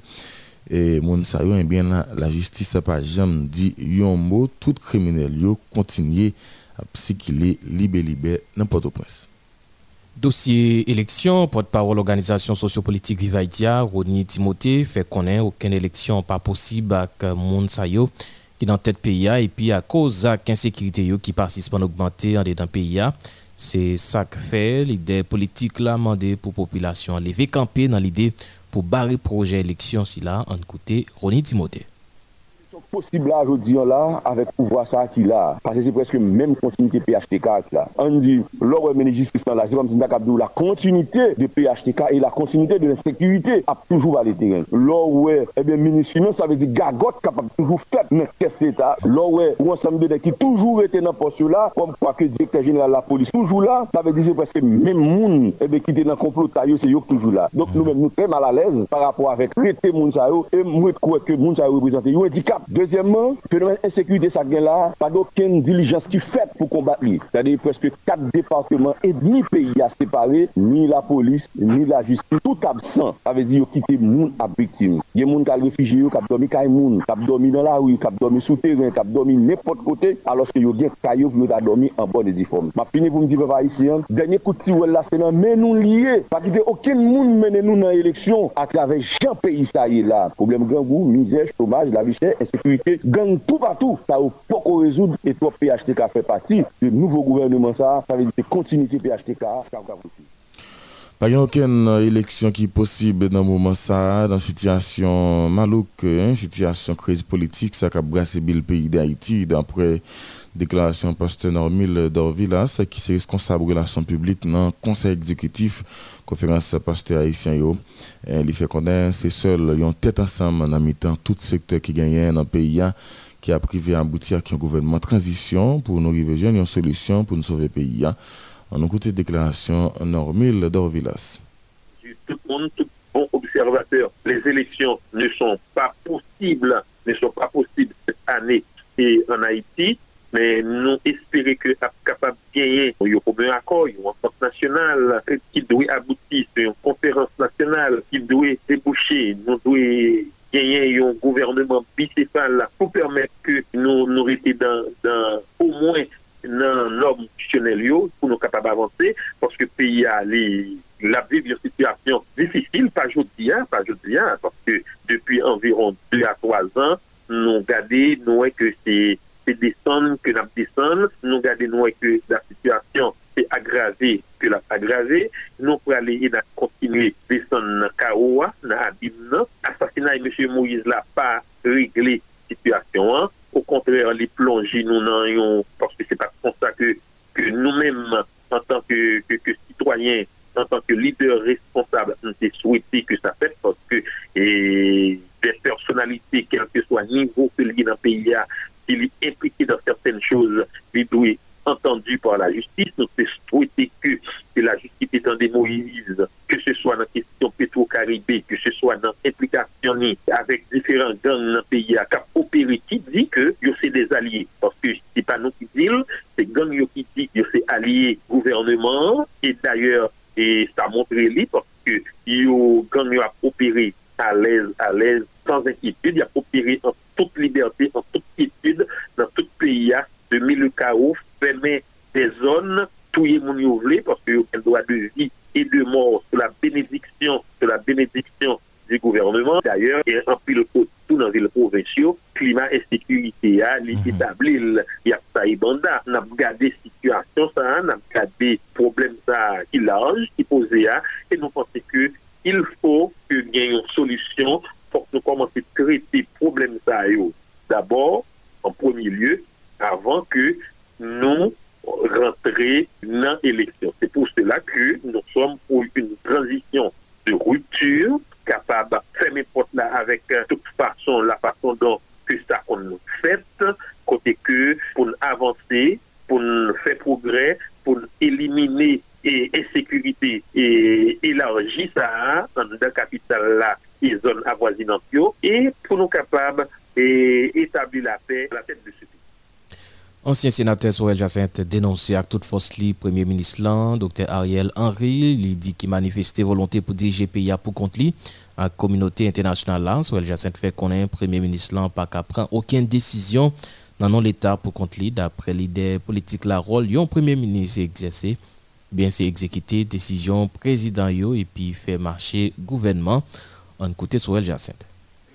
Et mon eh bien la, justice n'a pas jamais dit yon mot, tout criminel yo continue à psychiler libé libé n'importe quoi. Dossier élection, porte-parole organisation sociopolitique Viva Haïtia, Timothée, fait connaître aucune élection pas possible avec moun sayo qui dans tête pays et puis à cause de qui participent à augmenter en dedans pays c'est ça que fait. L'idée politique là demandé pour population lever camper dans l'idée pour barrer projet élection si là en côté Ronnie Timothée possible là aujourd'hui là avec pouvoir ça qu'il a parce que c'est presque même continuité PHTK là. On dit l'ordre justice là c'est comme si la continuité de PHTK et la continuité de l'insécurité a toujours valé terrain. Ouais eh bien ministre ça veut dire gagote capable toujours faire dans ouais ou ensemble de qui toujours été dans poste là comme quoi que directeur général de la police toujours là ça veut dire c'est presque même monde eh bien qui était dans complot c'est toujours là. Donc nous même nous très mal à l'aise par rapport avec monde ça et moi crois que ça représente un handicap Deuxièmement, phénomène insécurité ça gagne là, pas d'aucune diligence qui fait pour combattre. C'est-à-dire presque quatre départements et demi pays à séparer, ni la police, ni la justice, tout absent. Ça veut dire quitter moun à victime. Il y a moun qui a réfugié, qui a dormi kay moun, qui a dormi dans la rue, qui a dormi sous terrain, qui a dormi n'importe côté, alors que yo gen kayo qui a dormi en bonne et due forme. Ma fini pour me dire papa ici, dernier coup de tir là c'est dans mais nous liés, pas quitter aucun moun mener nous dans l'élection à travers Jean pays ça y est là. Problème grand goût, misère, chômage, la richesse, etc. insécurité gang tout partout, ça va pas résoudre et toi PHTK fait partie du nouveau gouvernement ça, ça veut dire que continuité PHTK, ça pas aucune élection qui est possible dans le moment ça, dans une situation malouque, hein, situation crise politique, ça a brassé le pays d'Haïti, d'après déclaration pasteur Normil d'Orvilas, qui est responsable de relations publiques dans le conseil exécutif, conférence pasteur haïtien. Il fait connaître, c'est seul, ils ont tête ensemble dans mi-temps, tout secteur qui gagne dans le pays, qui a privé à aboutir à un gouvernement transition pour nous arriver à une solution pour nous sauver le pays. On écoute déclaration normale d'Orvilas. Tout le monde, tout bon observateur, les élections ne sont pas possibles, ne sont pas possibles cette année et en Haïti, men nou espere ke ap kapab genye bon, yon problem akoy, yon anfant nasyonal, ki dwe abouti se yon konferans nasyonal, ki dwe debouche, nou dwe genye yon gouvernement bicefal pou permette ke nou nou rete dan, dan, ou mwen nan norm institutionel yo pou nou kapab avanse, porske peyi a li la vive yon situasyon difisil, pa jodi an, pa jodi an, porske depi anviron 2 a 3 an, nou gade nou e ke se se desan ke nap desan, nou gade nou e ke la situasyon se agrave ke la agrave, nou praleye na kontinue desan nan kaowa, nan abim nan, asasina e M. Moïse la pa regle situasyon an, Ou kontrè, an li plonji nou nan yon, porske se pa konsta ke nou mèm, an tanke sitwayen, an tanke lider responsable, an te souwete ke sa fèt, porske de personalite, kelke swa nivou ke li nan peyi ya, s'il est impliqué dans certaines choses, il doit être entendu par la justice. Nous souhaitons que, que la justice étant démoïse, que ce soit dans la question pétro-caribé, que ce soit dans l'implication avec différents gangs dans le pays à cap opéré, qui dit que c'est des alliés. Parce que c'est pas nous qui disons, c'est gangs qui dit que c'est alliés gouvernement. Et d'ailleurs, et ça montre les parce que yo, gangs a opéré à l'aise, à l'aise, sans inquiétude, il a opéré en tout liberté, en tout étude, dans tout pays, de Milukaou, fermer des zones, touye moun yo vle, parce que yo ken doa de vie et de mort sous la bénédiction, sous la bénédiction du gouvernement. D'ailleurs, en pile tout dans les provinciaux, climat et sécurité, les mhm. établis, il y a ça et banda. On a regardé situation, ça, on a regardé problème ça qui large, qui posé, et nous pensons que il faut que gagne une solution fok nou komanse kreti problem sa yo. D'abord, an premi liye, avan ke nou rentre nan eleksyon. Se pou cela ke nou som pou yon transisyon de rupture kapab fèmè pot la avèk tout fason la fason don ke sa kon nou fèt, kote ke pou nou avansè, pou nou fè progrè, pou nou elimine e sekurite e elarji sa an dan kapital la et zones avoisinantes et pour nous capables d'établir la paix à la tête de ce pays. Ancien sénateur Sorel Jacinthe dénoncé à toute force le Premier ministre Lan, Dr Ariel Henry, il dit qu'il manifestait volonté pour diriger pays pour contre lui. À la communauté internationale là, Sorel Jacinthe fait un Premier ministre Lan pas qu'à prendre aucune décision dans l'État pour contre lui. D'après l'idée politique la rôle, un Premier ministre exercé, bien c'est exécuter décision président et puis faire marcher gouvernement. An koute Sorel Jacinthe.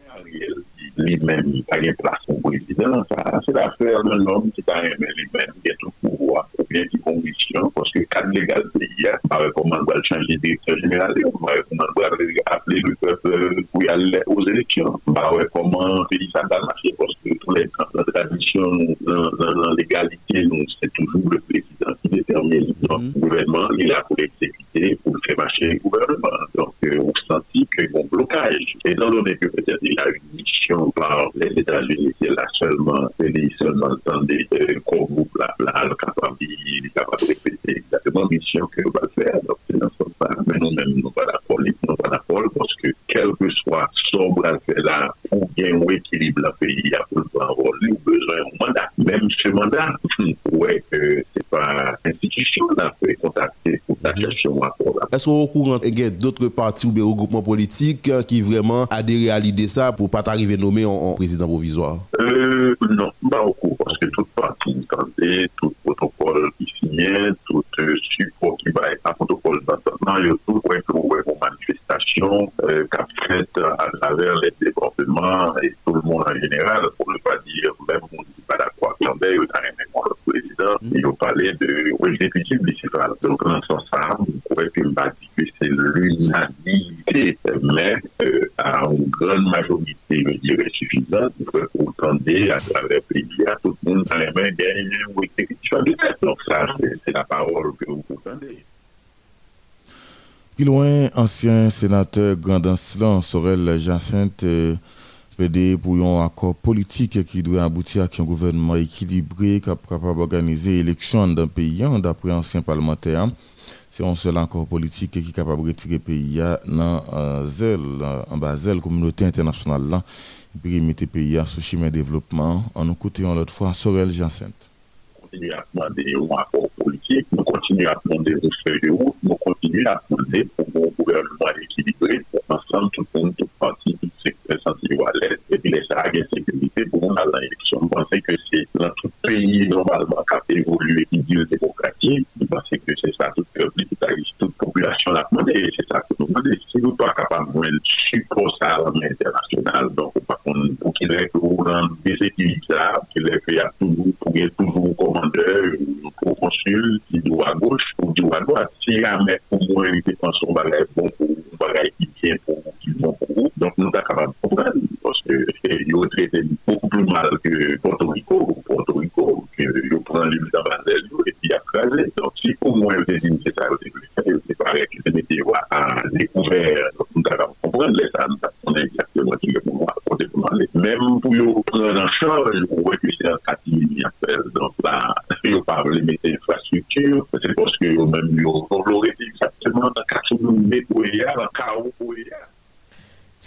Ariel, lui-même, il a une place au président. c'est l'affaire d'un homme qui a lui-même qui est au pouvoir ou bien qui condition, parce que cadre légal pays, on va recommander de changer de directeur général, on va recommander d'appeler le peuple pour y aller aux élections. On va recommander pays ça va marcher, parce que tous les temps, la tradition, dans l'égalité, c'est toujours le président qui détermine. Donc, le gouvernement, il a pour l'exécuter, pour faire marcher le gouvernement. Donc, euh, on sentit qu'il y a un blocage. Et dans donné que peut-être il a une mission par les États-Unis, c'est là seulement, c'est seulement de qu'on la place, capable de répéter exactement la mission que va faire. Donc, c'est dans ce sens Mais nous-mêmes, nous pas d'accord, nous parce que quel que soit sobre à faire là, pour bien ou équilibre le pays, il y a pour le rôle, besoin d'un mandat. Même ce mandat, ouais, que c'est pas l'institution là peut contacter pour la gestion Est-ce qu'au courant, il y a d'autres partis ou des regroupements politiques qui vraiment adhèrent à l'idée ça pour pas t'arriver nommé en, président provisoire? Euh, Non, pas beaucoup, parce que toute partie tentée, tout protocole qui signait, tout euh, support qui va être un protocole d'entendement, il y a tout point que vous une manifestation euh, qu'a fait à travers les départements et tout le monde en général, pour ne pas dire même on ne dit pas d'accord, attendez, il y a le président, mm. il a parlé de l'exécutif municipal. Donc, dans ce sens-là, on pourrait que que c'est l'unanimité, mais euh, à une grande majorité, je dirais, suffisante pour tendre à travers le pays, à tout le monde dans les mains d'un ou exécutif Donc ça, c'est la parole que vous entendez. Plus loin, ancien sénateur Grand Sorel Jacinthe, euh, PD pour un accord politique qui doit aboutir à un gouvernement équilibré capable d'organiser l'élection dans le pays, hein, d'après ancien parlementaire. C'est un seul accord politique qui est capable de retirer le pays dans euh, en bas la communauté internationale, là, puis mettre le pays sous chemin de développement. En nous côté l'autre fois, Sorel Jacinthe. Demandé un accord politique, nous continuons à prendre des feuilles de route, nous continuons à prendre pour un gouvernement équilibré, pour ensemble, tout le monde, tout parti, tout secteur. fè santi yo alè, epi lè sa agè sekurite pou moun al nan eleksyon. Mwen pense ke se lan tout peyi normalman kap evolue ki diyo demokratik, mwen pense ke se sa tout publik, tout populasyon la mwande, se sa tout nou mwande, se nou pa kapab mwen suposa la mwen internasyonal, donk ou pa kon pou ki lè kou lan desetivizab, ki lè fè a toujou, pou gen toujou komandeur, pou konsul, ki dou a gouch, pou dou a doat, si a mè pou mwen yon te konson bagay bon, pou bagay ki bien, pou ki bon, donc nous sommes capables de comprendre, parce il a traité beaucoup plus mal que Porto Rico, Porto Rico, que il prend les buts en et puis il a crasé. Donc, si pour moi, il était c'est ça, c'est pareil que à découvert, donc nous sommes capables de comprendre les âmes, on est exactement qui même pour nous prendre en charge, on que c'est un appelle, donc là, il n'y a pas de mettre infrastructure, c'est parce que même, il aurait exactement dans le cas où nous mettons, dans le cas où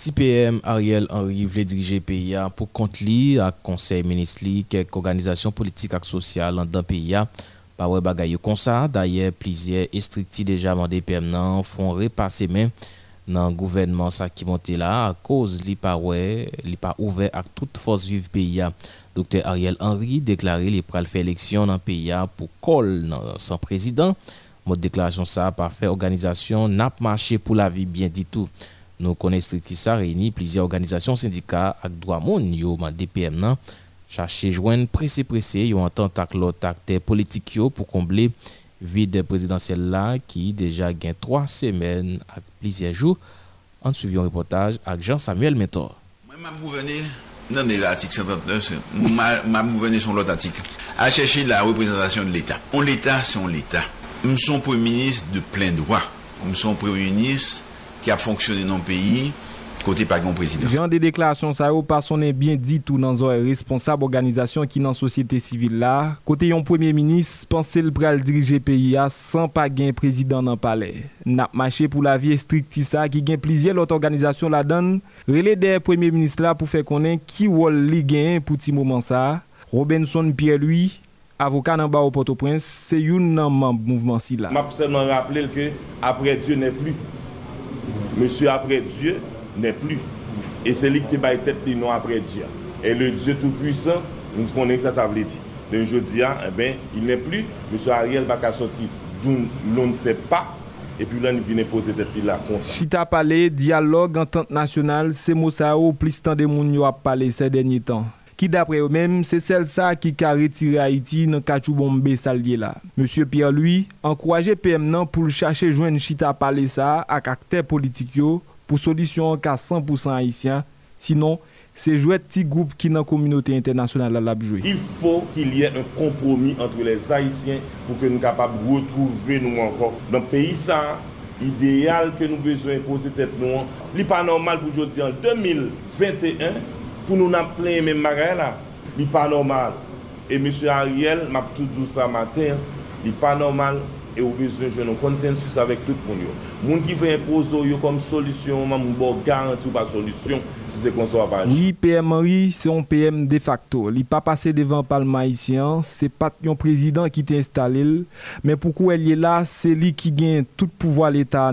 CPM Ariel Henry voulait diriger pays pour compte li à conseil ministre quelques organisations politiques et sociales dans le pays par ouais bagaille comme ça d'ailleurs plusieurs instructifs déjà mandé PM font repasser main dans le gouvernement ça qui monte là à cause li pas li pas ouvert à toute force vive pays docteur Ariel Henry déclaré les pral faire élection dans le pays pour col sans président mode déclaration ça par fait organisation n'a marché pour la vie bien dit tout Nou konen strikti sa reyni plizye organizasyon syndika ak dwa moun yo man DPM nan chache jwen prese prese yo an tan tak lot akte politik yo pou komble vide prezidansyel la ki deja gen 3 semen ak plizye jou an suivyon reportaj ak Jean-Samuel Mentor. Mwen mab gouvene nan de l'artik 59, mab gouvene son lot artik a chache la reprezentasyon de l'Etat. On l'Etat, son l'Etat. M son premier ministre de plein droit. M son premier ministre ki ap fonksyone nan peyi kote pa gen prezident. Jan de deklarasyon sa yo pasonen bien ditou nan zon responsable organizasyon ki nan sosyete sivil la, kote yon premier minis panse l pral dirije peyi a san pa gen prezident nan pale. Nap mache pou la vie strikti sa ki gen plizye lot organizasyon la dan, rele de premier minis la pou fe konen ki wol li gen pou ti mouman sa. Robinson Pierre Louis, avoka nan ba ou Port-au-Prince, se yon nan mouvman si la. Map seman rappele ke apre Dieu ne plu. Monsieur après Dieu n'est plus. Et c'est lui qui a tête les noms après Dieu. Et le Dieu Tout-Puissant, nous connaissons que ça, ça veut dire. Donc je dis, eh ben, il n'est plus. Monsieur Ariel va sortir d'où l'on ne sait pas. Et puis là, il vient poser tête là. Chita parlé, dialogue, entente nationale, c'est Moussao, oh, plus tant de monde a parlé ces derniers temps. ki dapre yo menm se sel sa ki ka retire Haiti nan kachou bombe salye la. Monsie Pierre Louis ankoraje PM nan pou l chache jwen chita pale sa ak akter politik yo pou solisyon ka 100% Haitien, sinon se jwet ti goup ki nan kominote internasyonal la labjwe. Il faut qu'il y ait un kompromis entre les Haitiens pou que nou kapab retrouver nou ankon. Don peyi sa, ideal ke nou bezwen pou se tèt nou an, li pa normal pou jodi an 2021, pour nous n'en plein même magasin là. N'est pas normal. Et M. Ariel m'a dit ça matin, n'est pas normal et au besoin de un consensus avec tout le monde. Les gens qui veulent imposer comme solution, je bon garantie pas solution si c'est qu'on soit pas. Oui, PM Henry, c'est un PM de facto. Il pas passé devant le Parlement haïtien, c'est pas un président qui t'a installé, mais pourquoi il est là, c'est lui qui gagne tout pouvoir l'État.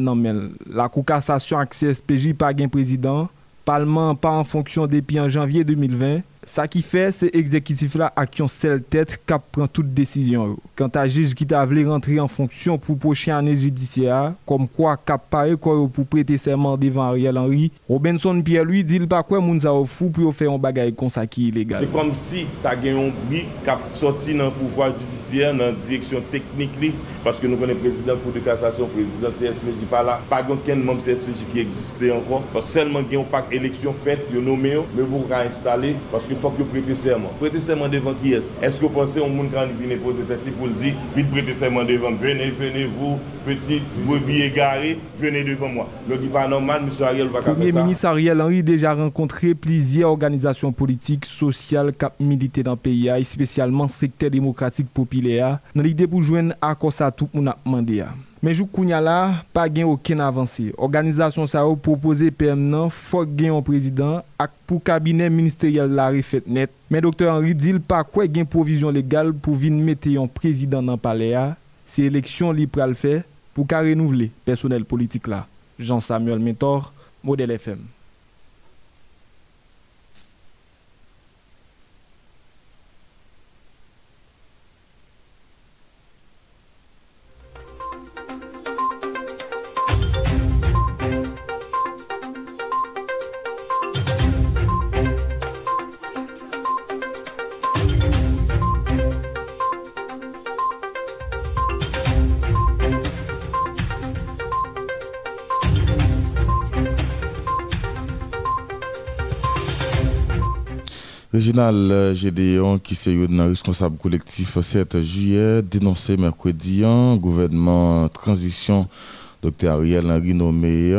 La Cour cassation avec CSPJ pas gain président, Parlement pas en fonction depuis en janvier 2020. Sa ki fe, se ekzekitif la ak yon sel tet kap pran tout desisyon yo. Kanta jij ki ta vle rentre en fonksyon pou poche ane jidisya, kom kwa kap pare kwa yo pou prete serman devan Ariel Henry, Robinson Pierre lui dil pa kwe moun za ou fou pou yo fe yon bagay konsa ki ilegal. Se kom si ta gen yon bri kap soti nan pouvoi jidisya nan direksyon teknik li, paske nou konen prezident kou de kasasyon, prezident CSPJ pa la, pa gen ken moun CSPJ ki egziste ankon, paske selman gen yon pak eleksyon fet, yon nome yo, me pou ka installe, paske fòk yo prete serman. Prete serman devan ki es? Eske yo pense yon moun kan vini pose tete pou l di, vit prete serman devan, vene, vene vou, petit, bobi e gare, vene devan mwa. Lò di pa normal, M. Ariel va kape sa. Premier ministre Ariel Henry deja renkontre plizier organizasyon politik, sosyal, kap milite dan peyi a, espesyalman sekte demokratik popile a, nan li debou jwen akos a tout moun ap mande a. Mais jou kounya là, pas gain aucun avancé. Organisation ça a proposé PM nan, faut gain un président ak pour cabinet ministériel la refait Mais docteur Henri dit pas quoi gain provision légale pour venir mettre un président dans palais se eleksyon li pral fe pou ka renouvle personel politik la. Jean-Samuel Mentor, Model FM. Réginal Gédéon, qui est le responsable collectif 7 juillet, dénoncé mercredi un gouvernement transition Dr Ariel Henry nommé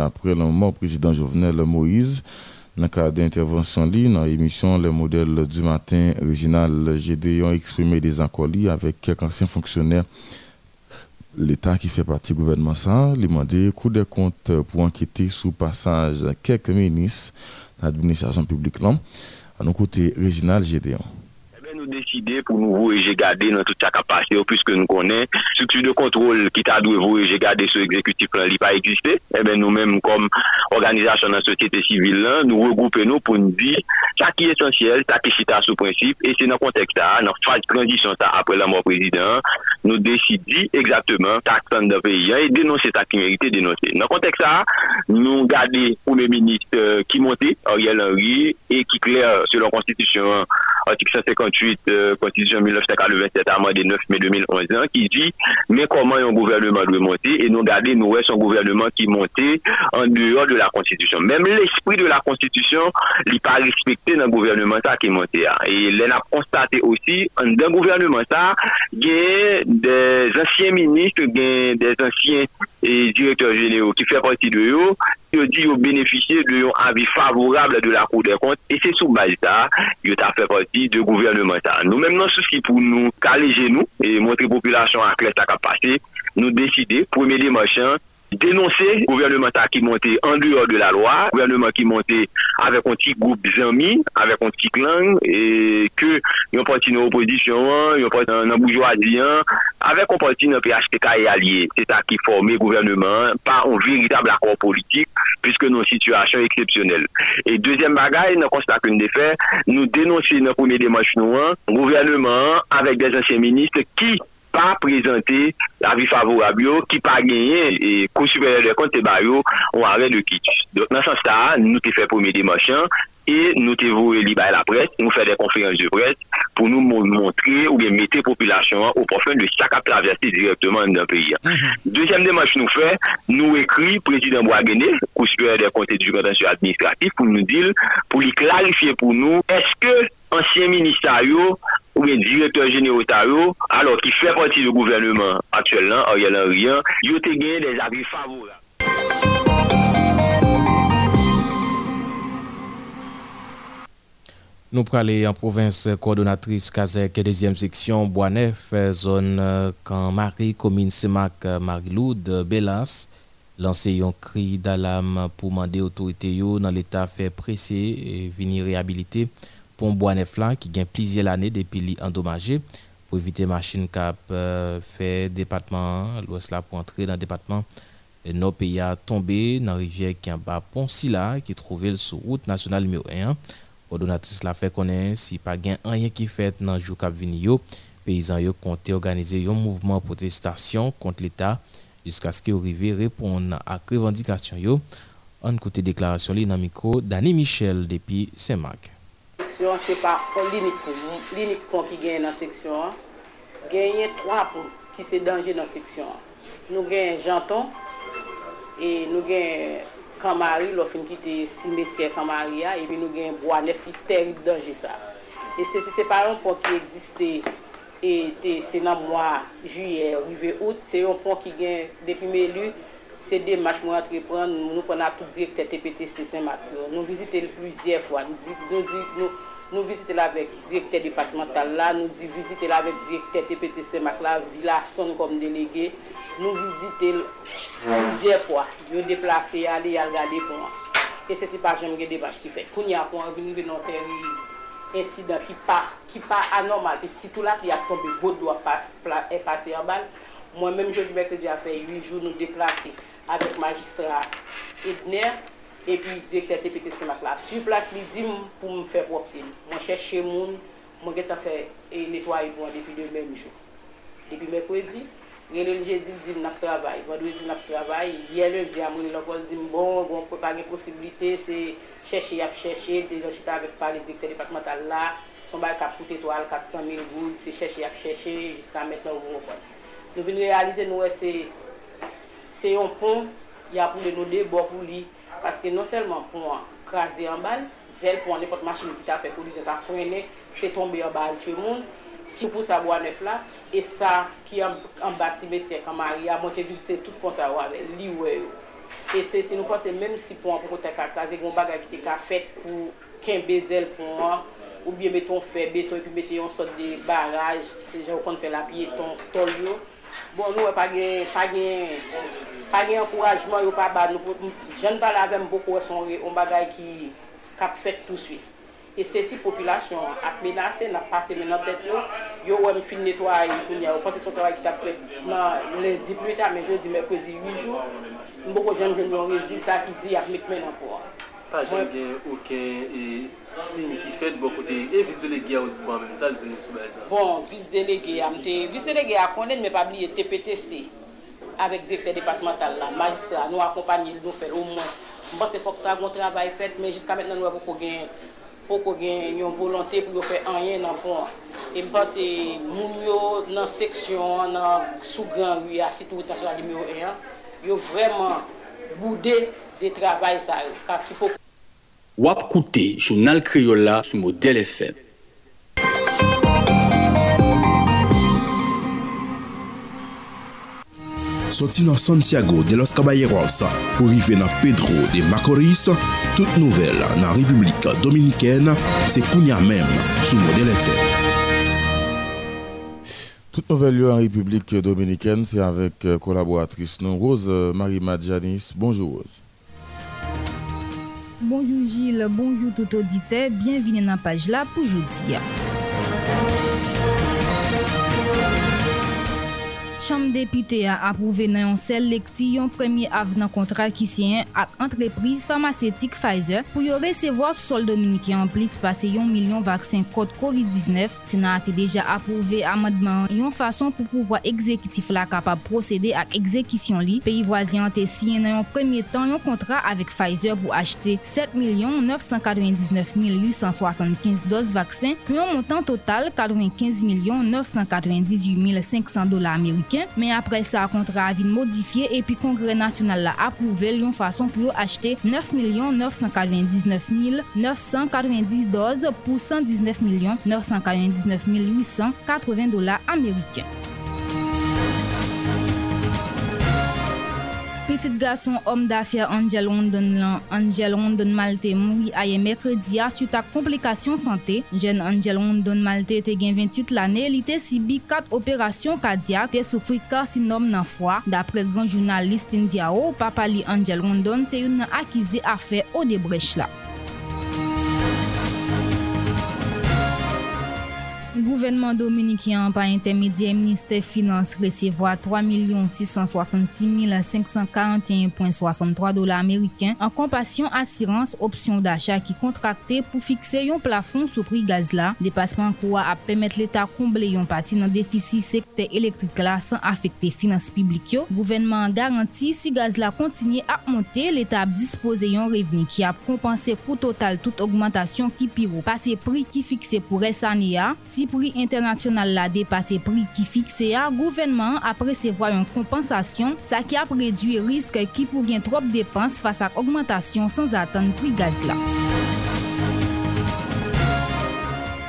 après le mort président Jovenel Moïse. Dans le cadre d'intervention dans l'émission Le modèle du matin, Réginal Gédéon exprimé des accords avec quelques anciens fonctionnaires l'État qui fait partie du gouvernement ça, a demandé coup de compte pour enquêter le passage quelques ministres de l'administration publique. À nos côtés, Réginal Gédéon. Décider pour nous voyager garder dans toute sa capacité, puisque nous connaissons structure de contrôle qui t'a dû voyager garder ce exécutif là, il pas existé. Eh bien, nous-mêmes, comme organisation de la société civile, nous regroupons nous pour nous dire ça qui est essentiel, ça qui est sous principe, et c'est dans le contexte là, dans la phase de transition ça, après la mort président, nous décidons exactement dans le pays et dénoncer ça qui mérite dénoncer. Dans le contexte là, nous gardons le Premier ministre euh, qui montait, Ariel Henry, et qui claire selon la Constitution, article 158, euh, Constitution 1987, amendé 9 mai 2011, hein, qui dit, mais comment un gouvernement doit monter, et nous gardons, nous, son gouvernement qui montait en dehors de la Constitution. Même l'esprit de la Constitution, n'est pas respecté dans le gouvernement ça qui est monté. hein. Et l'on a constaté aussi, dans le gouvernement ça, il y a des anciens ministres, il y a des anciens directeurs généraux qui font partie de eux, yo di yo beneficye de yon avi favorable de la kou de kont, e se sou base ta, yo ta fe pati de gouvernement ta. Nou menm nan sou ki pou nou kaleje nou, e montre populasyon akles ta ka pase, nou deside, premye li machan, dénoncer gouvernement qui montait en dehors de la loi, gouvernement qui montait avec un petit groupe d'amis, avec un petit clan, et que ont parti dans l'opposition, ont parti dans bourgeoisie, avec un parti dans PHTK et allié. C'est ça qui formait gouvernement, pas un véritable accord politique, puisque nos situations exceptionnelles. Et deuxième bagaille, nous constatons que nous fait, nous dénoncer dans le premier démarche nous, un gouvernement avec des anciens ministres qui pas présenté l'avis favorable yo, qui pas gagné et qu'au supérieur des comptes ba yo arrêt de quitte. Donc dans ce sens-là, nous t'ai fait premier démarche et nous t'ai voué à la presse, nous fait des conférences de presse pour nous mon- montrer ou bien mettre la population au profond de chaque a traversé directement dans le pays. Deuxième démarche nous fait, nous écrit président Boisguené, au supérieur des comptes et du contentieux administratif pour nous dire, pour lui clarifier pour nous, est-ce que ancien ministre yo, ou bien directeur général ta yo, alors qui fait partie du gouvernement actuellement, Ariel Henry, ils ont gagné des avis favorables. Nous parlons en province coordonnatrice Kazek, deuxième section Boisneuf, zone euh, quand Marie, commune Semac, euh, Marie-Loude, Bellas, lancé un cri d'alarme pour demander yo dans l'état fait pressé et venir réhabiliter pont là qui gagne plusieurs années depuis li endommagé. Pour éviter machine cap euh, fait département l'ouest là pour entrer dans le département et nos pays a tombé dans la rivière qui en bas pont Silla qui trouvait sur route nationale numéro 1 Ordonnatrice la fait connaître si pas gain rien qui fait dans jour cap vini yo. Paysans yo compté organiser un mouvement protestation contre l'état jusqu'à ce qu'ils arrivent répondre à revendication yo. On côté déclaration li dans micro Dani Michel depuis Saint-Marc seksyon, se pa linik pou, linik pou ki genye nan seksyon, genye 3 pou ki se denje nan seksyon. Nou genye janton, e nou genye kamari, lo fin ki te simetye kamari ya, e pi nou genye broa nef ki teri denje sa. E se se separon pou ki egziste, e te se nan mwa juye, rive out, se yon pou ki genye depi melu, Se demache mwen entrepren, nou kon ap tout direkte TPTC Saint-Marc. Nou vizite l plusieurs fwa. Nou vizite l avèk direkte departemental la, nou vizite l avèk direkte TPTC Saint-Marc la, vila son kom delege. Nou vizite l plusieurs fwa. Yo deplase, ale yal gade pou an. E se se pa jem gen demache ki fè. Koun ya pou an vini ven an teri insidan ki pa, ki pa anormal. Pe si tout la fi ap tombe, bot do ap e pase an bal. Mwen menm jodi bèk te di a fè, 8 joun nou deplase. avèk magistra Edner, epi direkter TPTC Maklap. Su plas li di m pou m fè wop film. Mwen chèche moun, mwen get an fè netwaye pou an depi de mèm jou. Depi mèkwèdi, gen lèl jè di di m nap travay. Vandwè di nap travay, yè lèl di a moun lòkòl di m bon, bon pou pa gen posibilite, se chèche yap chèche, de lò chita avèk pa le direkter departemental la, son bay kap koute to al 400.000 goud, se chèche yap chèche, jiska mèt nan wou wopon. Nou vin realize nou wè se se yon pon, ya pou le nou de bo pou li, paske non selman pou an krasi an bal, zel pou an nepot machin ki ta fe pou li, se ta frene, se tombe an bal tue moun, si pou sa bo anef la, e sa ki an, an basi metye kamari, a mwen te vizite tout pon sa wale, li we yo. E se si nou pase, menm si pou an pou kote ka krasi, goun baga ki te ka fet pou ken bezel pou an, ou biye beton fe beton, epi bete yon sot de baraj, se jen wakon fe la piye ton tol yo, Bon nou e pa gen, pa gen, pa gen ankourajman yo pa ba nou. Jen pa la vem boko e son re, on bagay ki kap fet tout swi. E se si populasyon ap menase, nap pase men nan tet yo, yo wèm fin netwa yon koun yo panse son travay ki tap fè nan lendi pluta, men jè di mè jodi, di 8 jou, mboko jen gen yon rezultat ki di ap met men anpou. Pa jen gen ouken e sin ki fet bo kote e vis delege a ou dispo an men, sa li se nou soubay sa? Bon, vis delege a mte, vis delege a konen me pa e TPTC avèk direktè departemental la, magistra, nou akompanyi nou fèl ou mwen. Mba se fok ta goun travay fèt, men jiska mèt nan nou avò pou gen, pou kou gen yon volante pou yo fè anyen nan pon. E mba se moun yo nan seksyon, nan sou sougran yon asitou ou tansyon alimyo e yo vreman boudè de travay sa, kak ki fòk. Wap koute, jounal Kriola sou model FM. Soti nan Santiago de los Caballeros pou rive nan Pedro de Macorís, tout nouvel nan Republik Dominikèn se kounya mèm sou model FM. Toute nouvelle lieu en République dominicaine, c'est avec euh, collaboratrice non Rose euh, Marie Madjanis. Bonjour Rose. Bonjour Gilles, bonjour tout audite, bienveni nan page la pou jouti. Cham depite a apouve nan yon sel lekti yon premye avenan kontra ki siyen ak entreprise farmasyetik Pfizer pou yo resevo sol Dominiki an plis pase yon milyon vaksin kote COVID-19. Senat te deja apouve amadman yon fason pou pouvo ekzekitif la kapab prosede ak ekzekisyon li. Peyi vwazyan te siyen nan yon premye tan yon kontra avek Pfizer pou achete 7 milyon 999 875 dos vaksin pou yon montan total 95 milyon 998 500 dola Ameriken. Haitien, men apre sa kontra avin modifiye epi Kongre Nasyonal la apouvel yon fason pou yo achete 9,999,990 doz pou 119,999,880 dola Ameriken. Petit gason om dafya Angel Rondon lan, Angel Rondon Malte mouri aye mekredi a suta komplikasyon sante. Jen Angel Rondon Malte te gen 28 lane, li te sibi 4 operasyon kadyak te soufri karsinom nan fwa. Dapre gran jounalist Indiao, papa li Angel Rondon se yon nan akize afe o de brech la. gouvernement dominikien par intermédiaire ministère finance recevra 3 666 541.63 dollars américains en compassion assurance option d'achat qui contracté pour fixer un plafond sous prix gaz là. Dépassement quoi à permettre l'État combler un partie dans déficit secteur électrique là sans affecter finances publiques. Gouvernement garantit si gaz là continue à monter, l'État dispose un revenu qui a compensé pour total toute augmentation qui pire passé prix qui fixé pour S si pour pri internasyonal la depase pri ki fikse a, gouvenman apre se vwa yon kompansasyon sa ki ap redwi risk ki pou gen trop depans fasa ak augmentation sans atan pri gaz la.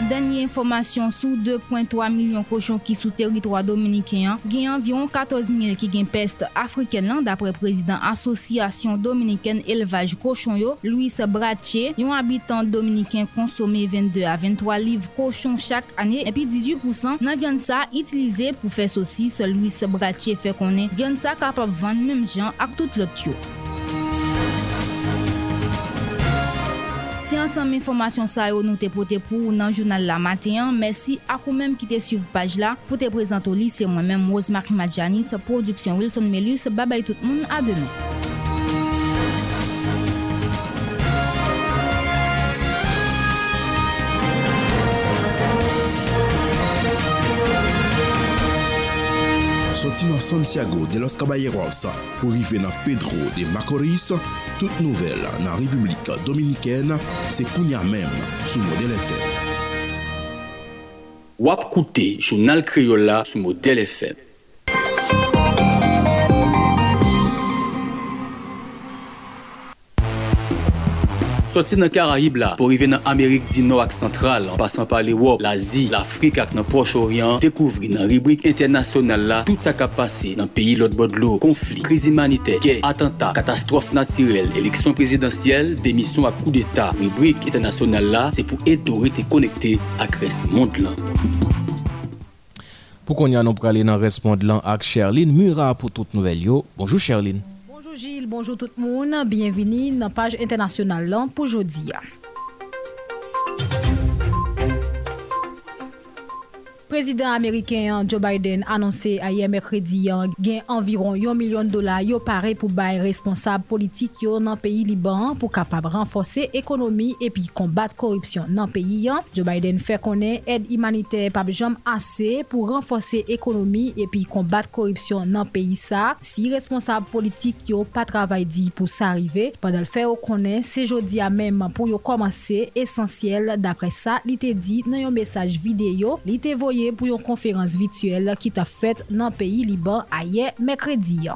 denye informasyon sou 2.3 milyon koshon ki sou teritwa dominiken, gen anviron 14 mil ki gen peste afriken lan dapre prezident asosyasyon dominiken elvaj koshon yo, Louis Bratche, yon abitant dominiken konsome 22 a 23 liv koshon chak ane, epi 18% nan vyan sa itilize pou fe sosis Louis Bratche fe konen, vyan sa kapap vande menm jan ak tout lot yo. Se ansam informasyon sa yo nou te pote pou nan jounal la maten, mersi akou menm ki te suiv page la. Pou te prezento li se mwen menm Rosemary Madjanis, Produksyon Wilson Melus, babay tout moun, abeme. Soti nan Santiago de los Caballeros pou rive nan Pedro de Macorís, Tout nouvel nan Republik Dominiken se kounya menm sou model FM. Wap koute jounal kriyola sou model FM. Soti nan Karayib la, pou rive nan Amerik di nou ak sentral, an pasan pa l'Ewop, l'Azi, l'Afrik ak nan Proche-Orient, dekouvri nan ribrik internasyonal la, tout sa kap pase nan peyi lot bodlo, konflik, kriz imanite, gè, atenta, katastrof natirel, eleksyon prezidentyel, demisyon ak kou d'Etat. Ribrik internasyonal la, se pou eto rete konekte ak res mond lan. Pou kon ya nou prale nan res mond lan ak Sherline Mura pou tout nouvel yo. Bonjou Sherline. Bonjour Gilles, bonjour tout le monde. Bienvenue dans la page internationale pour aujourd'hui. Prezident Ameriken Joe Biden anonsè a ye mekredi gen environ yon milyon dola yo pare pou bay responsab politik yo nan peyi Liban pou kapab renfose ekonomi epi kombat korupsyon nan peyi yan. Joe Biden fè konen ed imanite pab jom ase pou renfose ekonomi epi kombat korupsyon nan peyi sa si responsab politik yo pa travay di pou sa rive. Padal fè yo konen se jodi a menman pou yo komanse esensyel dapre sa li te di nan yon mesaj videyo li te voye voye pou yon konferans vituel ki ta fet nan peyi Liban aye mekredi.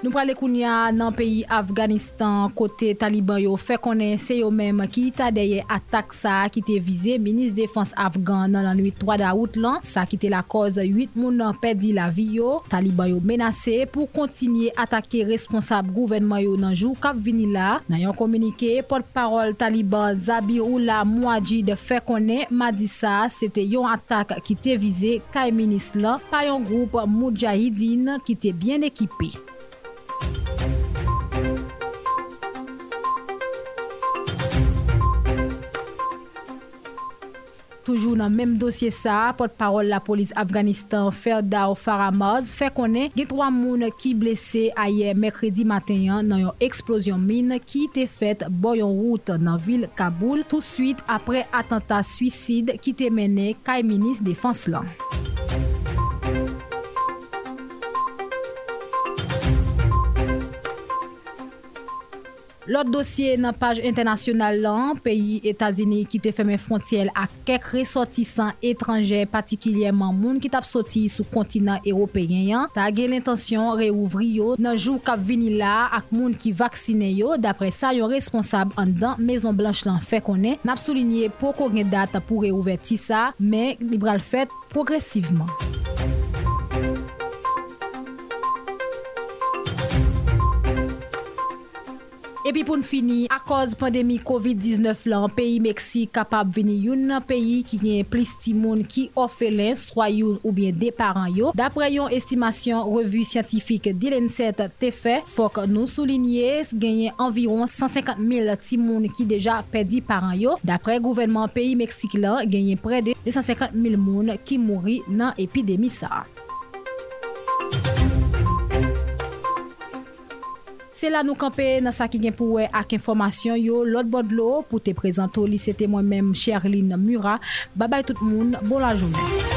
Nou prale kounya nan peyi Afganistan kote Taliban yo fe konen se yo menm ki ta deye atak sa ki te vize Minis Defens Afgan nan lan 8-3 da out lan sa ki te la koz 8 moun nan pedi la vi yo Taliban yo menase pou kontinye atake responsab gouvenman yo nan jou kap vini la Nan yon komunike, pot parol Taliban Zabi ou la Mouadji de fe konen madi sa se te yon atak ki te vize kay minis lan pa yon group Moudjahidin ki te bien ekipe. Toujou nan menm dosye sa, pot parol la polis Afganistan Ferda ou Faramaz fè konen gen 3 moun ki blese ayer mekredi matenyan nan yon eksplosyon mine ki te fèt boyon route nan vil Kaboul tout suite apre attentat suicide ki te mene kay minis defans lan. Lot dosye nan page internasyonal lan, peyi Etazini ki te feme frontiel a kek resotisan etranje patikilyeman moun ki tap soti sou kontinant eropeyen yan, ta gen l'intensyon reouvri yo nan jou kap vini la ak moun ki vaksine yo, dapre sa yon responsab an dan Mezon Blanche lan fe konen, nap soulinye pou kon gen data pou reouverti sa, men libral fet progresiveman. Epi pou n fini, a koz pandemi COVID-19 lan, peyi Meksik kapab vini yon nan peyi ki gen plis timoun ki ofelen swa yon ou bien deparan yo. Dapre yon estimasyon revu scientifique Dilenset te fe, fok nou soulinye genyen environ 150 mil timoun ki deja pedi paran yo. Dapre gouvenman peyi Meksik lan, genyen pre de 250 mil moun ki mouri nan epidemi sa. Se la nou kampe nan sa ki gen pou we ak informasyon yo, lot bodlo pou te prezento li, se te mwen menm Sherline Mura. Babay tout moun, bon la jounen.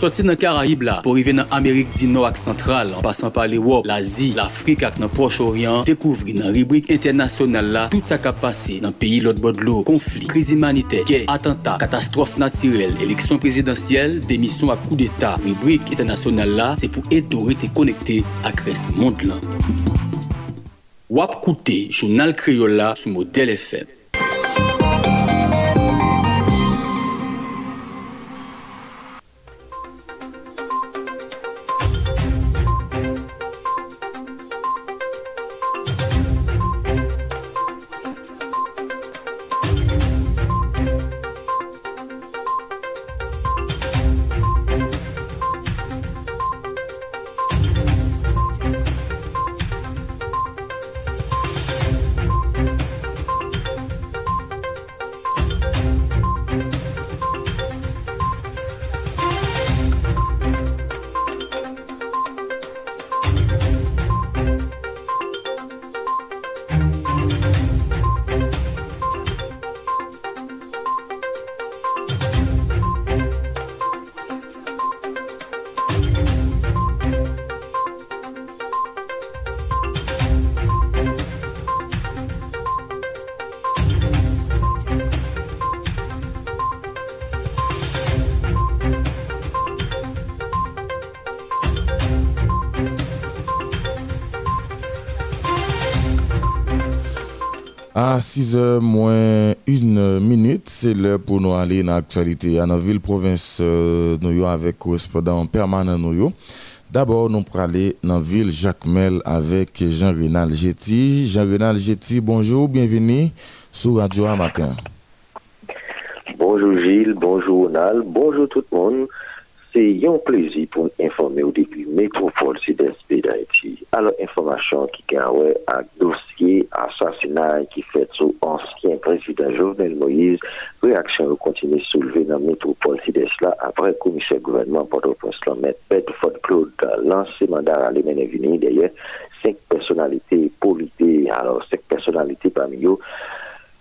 Soti nan Karayib la, pou rive nan Amerik di nou ak sentral, an pasan pa l'Ewop, l'Azi, l'Afrik ak nan Proche-Orient, dekouvri nan ribrik internasyonal la, tout sa kap pase nan peyi lot bodlo, konflik, kriz imanite, gey, atenta, katastrof natirel, eleksyon prezidentyel, demisyon ak kou d'Etat. Ribrik internasyonal la, se pou etore te konekte ak res mond lan. Wap koute, jounal kreyola sou model FM. À 6h moins une minute, c'est l'heure pour nous aller dans l'actualité à la ville province euh, avec correspondant permanent nous. D'abord, nous allons aller dans la ville Jacmel avec Jean-Renal Getty. Jean-Renal Getty, bonjour, bienvenue sur Radio Matin. Bonjour Gilles, bonjour Ronald, bonjour tout le monde. Se yon plezi pou informe ou depi Metropole Sud-Est d'Haïti. Alo informasyon ki gen wè ak dosye asasina ki fet sou ansyen prezident Jovenel Moïse, reaksyon ou kontine souleve nan Metropole Sud-Est la apre komisyen gouvernement Port-au-Prince Lomet, Pet Ford-Claude, euh, lanse mandar alimene vini, deye, 5 personalite polite, alo 5 personalite pami yo,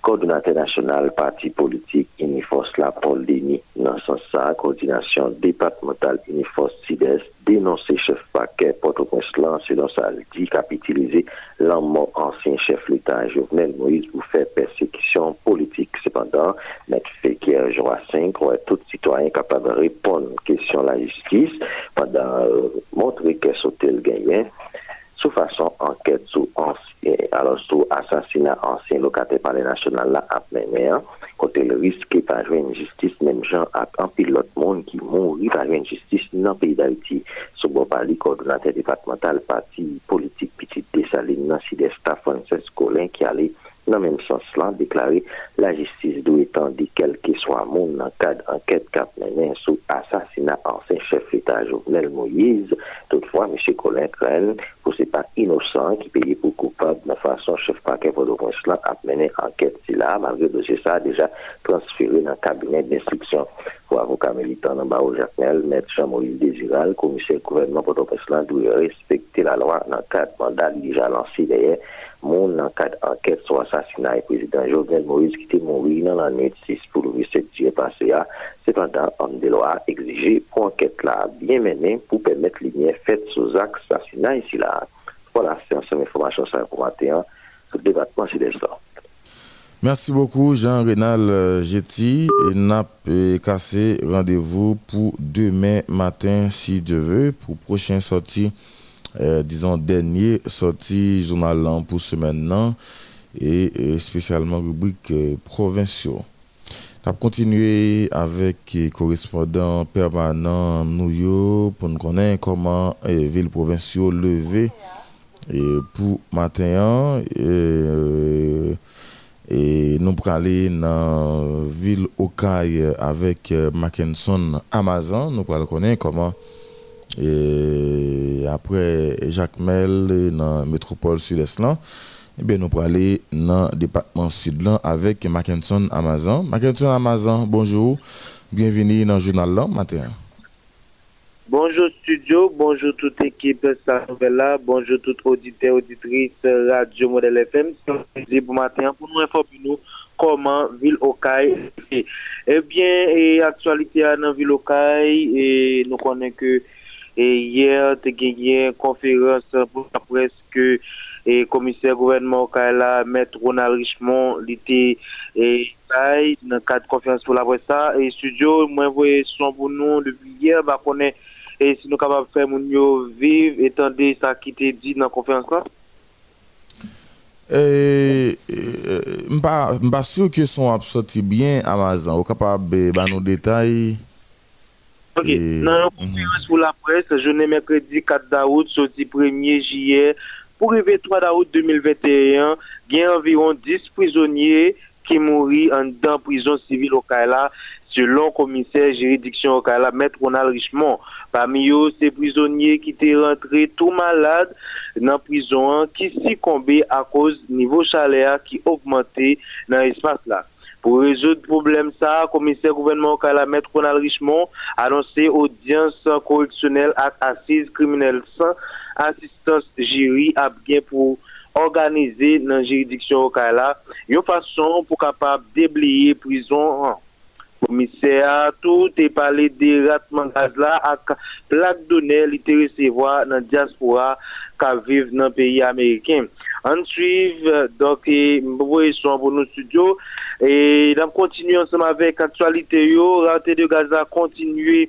coordonnateur national parti politique Uniforce la Paul Denis dans sa coordination départementale Uniforce SIDES dénoncé chef paquet Port-au-Prince selon ça dit capitaliser. L'homme ancien chef l'État Jovenel Moïse pour faire persécution politique. Cependant qu'il jour à 5 tout citoyen capable de répondre question la justice pendant euh, montrer qu'elle sauté le gagnant sous façon enquête sous ancien, alors sous assassinat ancien locataire par les nationales là à hein. côté le risque pas jouer une justice même gens à un pilote monde qui mourit par une justice dans le pays d'Haïti sous bon parler coordonnateur départemental parti politique petit Dessaline dans des staff Francis Colin qui allait dans le même sens là, déclaré la justice dit quel que soit mon dans le cadre d'enquête cap mené sous assassinat ancien chef d'État Jovenel Moïse. Toutefois, M. Colin Crène, pou se pa inosan ki peye pou koupab nan fason chef pakè Port-au-Prince lan ap menen anket si la, malve dosye sa deja transfere nan kabinet d'instruksyon pou avoka militant nan Barou Jacquenel, Mèd Jean-Maurice Desiral, komiser gouvernement Port-au-Prince lan dou respecte la lwa nan kat mandat dija lansi deye moun nan kat anket sou asasina e prezident Jovenel Moïse ki te mouri nan anet 6 pou louvi 7 diye pase ya Cependant, on de loi exigé pour enquête là bien menée pour permettre les liens faits sous assassinat ici là. Voilà, c'est une information sur pour matin sur le département ça. Merci beaucoup Jean-Renal Getty et NAP cassé rendez-vous pour demain matin si Dieu veut pour prochaine sortie euh, disons, dernier sorti journal pour ce maintenant et, spécialement rubrique euh, provinciaux. Continuer avec les correspondants permanents nous pour nous connaître comment les euh, villes provinciaux levées et pour matin et, et nous pour aller dans la ville Okaï avec Mackinson Amazon. Nous pour connaître comment après Jacques Mel dans la métropole sud-est Eh Ebe nou pou ale nan Depatman Sudlan avek Mackinson Amazan. Mackinson Amazan, bonjou, bienveni nan jounal lan, mater. Bonjou studio, bonjou tout ekip sa novela, bonjou tout audite, auditrice, radio model FM. Bon mater, pou nou enfopi nou koman Vil Okay. Ebyen, eh e, aktualite nan Vil Okay, e, nou konen ke e, yer te genyen konferans pou la preske e komiser gouvernement Kaila, e Mètre Ronald Richemont, li te e, tay nan kat konferans pou la vwe sa, e studio mwen vwe son pou nou depi yer, ba konen e si nou kapab fè moun yo viv etan de sa ki te di nan konferans la? E, e, mba, mba syo ke son ap soti bien Amazon, ou kapab ba nou detay... Ok, nan mhm. yon konferans pou la pres, jounen mèkredi 4 daout, soti 1er jyer, Pour arriver 3 d'août 2021, il y a environ 10 prisonniers qui mourirent en dans prison civile au Kaila, selon commissaire juridiction au Kaila, Maître Ronald Richemont. Parmi eux, ces prisonniers qui étaient rentrés tout malades dans la prison, qui succombaient à cause du niveau chaleur qui augmentait dans l'espace-là. Pour résoudre le problème, ça, commissaire gouvernement Kalamet Ronald Richemont a annoncé audience correctionnelle à assises criminelles sans asistans jiri ap gen pou organize nan jiridiksyon okay la, yon fason pou kapap debliye prizon an. Komise a tout e pale de ratman gaz la ak plak doner li te resevoa nan diaspora ka vive nan peyi Ameriken. An suiv, dok e mbouye son bono studio, e dam kontinuye ansama vek aktualite yo, rate de gaz la kontinuye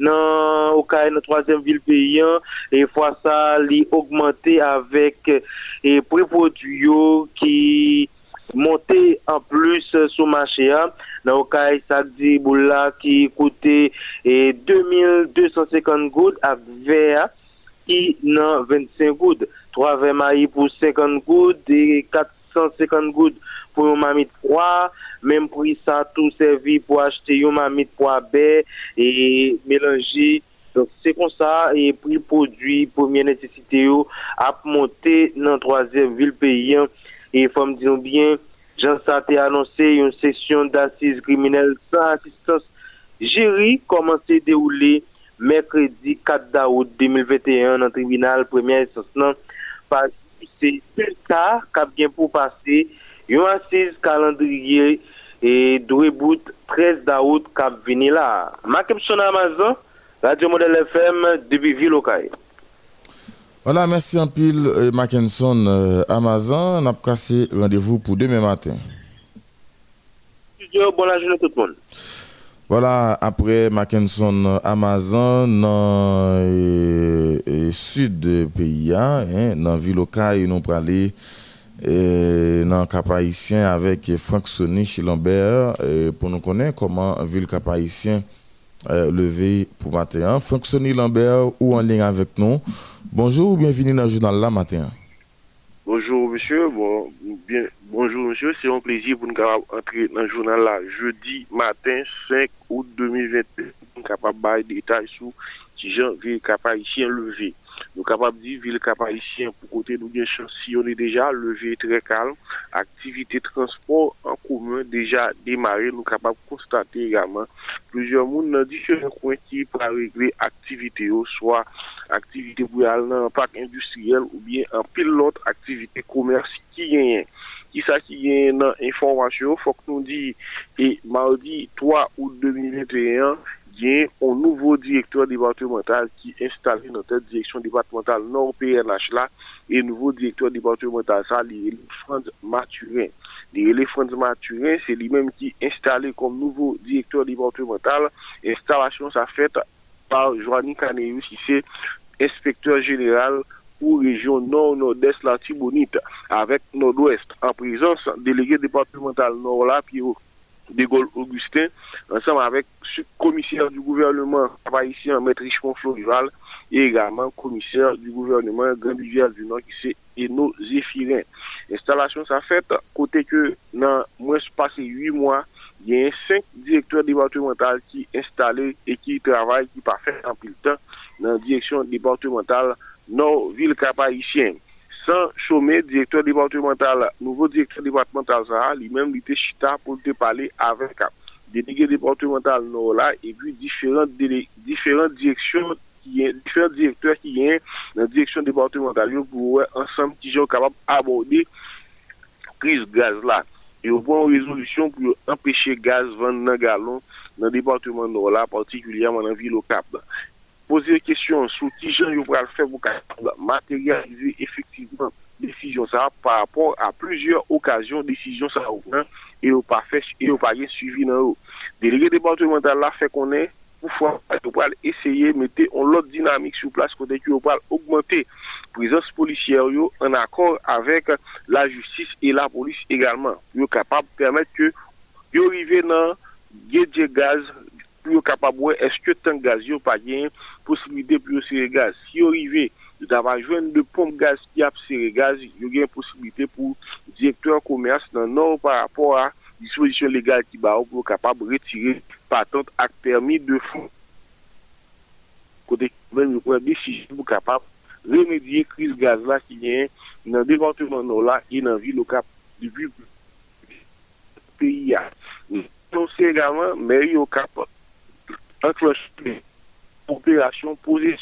nan Okae nan 3e vil peyan e fwa sa li augmente avek e prepoduyo ki monte an plus sou mache a nan Okae sak di boula ki koute e 2250 goud ak ver ki nan 25 goud 3 ve mayi pou 50 goud e 450 goud pou yon mami 3 Mem pri sa tou servi pou achete yon mamit pou abe e melange. Donk se kon sa, e pri prodwi pou mwen nesesite yo ap monte nan 3e vil peyen. E fom diyon bien, jan sa te anonse yon sesyon d'assises kriminelle san asistans jiri komanse deoule Mekredi 4 daout 2021 nan tribunal premye esosnan pa se se ta kap gen pou pase yon assise kalandriye e dwebout 13 daout kap vini la. Son Amazon, Radio Model FM, debi Vilokay. Voilà, merci en pile, euh, Mackinson euh, Amazon. On a cassé rendez-vous pour demain matin. Bonne journée tout le monde. Voilà, après Mackinson Amazon, dans le euh, sud du pays, hein, dans la ville locale, nous allons aller dans cap haïtien avec Franck Sonny chez Lambert pour nous connaître comment ville cap haïtien levé pour matin. Franck Sonny Lambert, ou en ligne avec nous? Bonjour, bienvenue dans le journal là matin. Bonjour monsieur, bon, bonjour monsieur, c'est un plaisir pour nous entrer dans le journal là jeudi matin 5 août 2021 pour capable de détails sur si gens capable ici levé. Nou kapab di, vil kapab isi an pou kote nou gen chansiyone deja, leve tre kalm, aktivite transport an koumen deja demare, nou kapab konstate egaman. Plezyon moun nan di chen kwen ki pra regle aktivite yo, swa aktivite pou yal nan pak industriel ou bien an pil lot aktivite komersi ki genyen. Ki sa ki genyen nan informasyon, fok nou di, e mardi 3 ao 2021, un nouveau directeur départemental qui est installé dans cette direction départementale non PNH là. Et nouveau directeur départemental ça Franz Maturin Franz Maturin c'est lui-même qui est installé comme nouveau directeur départemental. Installation ça fait par Joanny Caneus qui c'est inspecteur général pour région nord-nord-est la Tibonite avec nord-ouest. En présence délégué départemental nord là puis de Gaulle-Augustin, ensemble avec le commissaire du gouvernement haïtien, Maître Richemont Florival, et également commissaire du gouvernement Grand Budget du Nord, qui c'est Eno Zéphirin. Installation sa fête, côté que dans moins passé 8 mois, il y a 5 directeurs départementaux qui installés et qui travaillent, qui parfait en pile temps dans la direction départementale Nord-Ville-Cap-Haïtienne. san chome direktor departemental la. Nouvo direktor departemental sa, li men li te chita pou te pale avek a. Delege departemental nou la, e pi diferent direksyon diferent direktor ki yen nan direksyon departemental yo pou wè ansam ki jen kapab aborde kriz gaz la. Yo pou an rezolusyon pou yo empèche gaz vande nan galon nan departement nou la, partikulyaman nan vi lokap la. poser question sur qui j'en eu le faire pour matérialiser effectivement décision ça par rapport à plusieurs occasions décision ça hein, et au pas fait et au pas suivi dans délégué départemental là fait qu'on est pour fois pour essayer mettre une autre dynamique sur place côté qui va augmenter présence policière en accord avec la justice et la police également. Pour capable permettre que yo arriver dans gaz pour capable est-ce que tant gaz yo pas posibilite pou yo sere gaz. Si yo rive, yo dava jwen de pompe gaz ki ap sere gaz, yo gen posibilite pou direktor komers nan nou par rapport a disposisyon legal ki ba ou pou kapab retire patante ak termi de fon. Kote kwen yo kwen desisyon pou kapab remedye kriz gaz la ki gen nan devanteman nou la e nan vi nou kap di bu peyi ya. Non se gaman, men yo kap ankloche peyi. Opération posée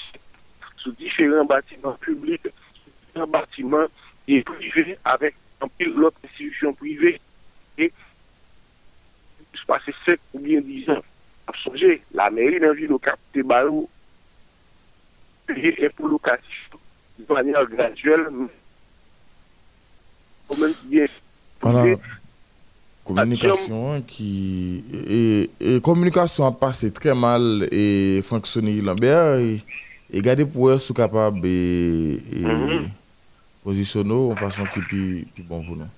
sur différents bâtiments publics, différents bâtiments et privés avec pilote institution privée. Et se passer 7 ou bien 10 ans. Absolument, la mairie d'un ville au Cap de Barou payer pour locatif de manière graduelle, bien. Voilà communication qui et, communication a passé très mal et fonctionné Lambert et, et garder pour eux sont capable et, et mm -hmm. positionner en façon qui est plus, bon pour nous.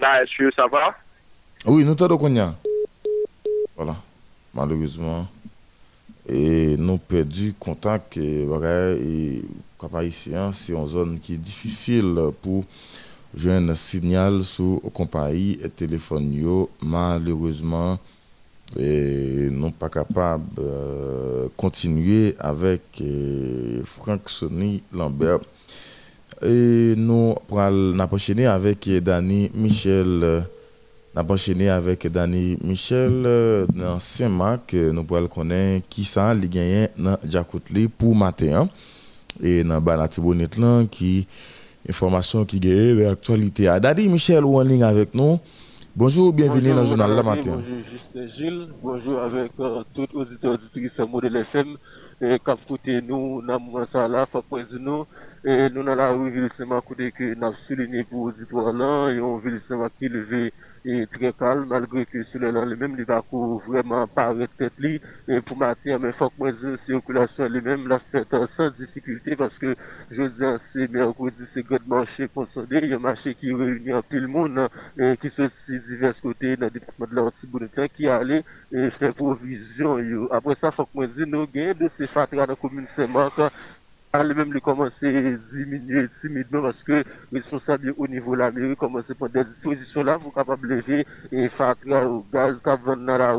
Là, est-ce que ça va? Oui, nous t'avons Konya. Voilà, malheureusement. Et nous perdu contact et voilà, et ici, c'est une zone qui est difficile pour jwen sinyal sou kompanyi e telefon yo. Malereusement, e, nou pa kapab e, kontinue euh, avèk e, Frank Sonny Lambert. E, nou pral napanchene avèk Dani Michel. E, napanchene avèk Dani Michel e, nan Saint-Marc. Nou pral konen ki sa li genyen nan Djakoutli pou maten. E nan ba nati bonit lan ki... information qui gagne l'actualité. Dani Michel ou en ligne avec nous. Bonjour, bienvenue dans le journal La Matin. Bonjour Justin Gilles, bonjour avec euh, tous les auditeurs auditrices modèle FM et cap côté nous moment ça là nous et nous dans la rue ville côté que nous souligné pour auditoire là et on ville qui levé et très calme, malgré que sur le même, il va vraiment paraître tête et pour matin, mais faut que moi, la circulation lui-même, l'a fait sans difficulté, parce que, je dis, c'est mercredi, c'est grand marché consolidé, il y a un marché qui réunit un peu le monde, et qui se divers côtés dans le département de l'Antibonnetin, qui allait, et faire provision, après ça, faut que moi, nous gagnons de ces fatras dans la commune Saint-Marc, lui-même lui commencer à diminuer timidement parce que responsable au niveau de la mairie commence à prendre des dispositions là pour capable lever et faire au gaz qui dans la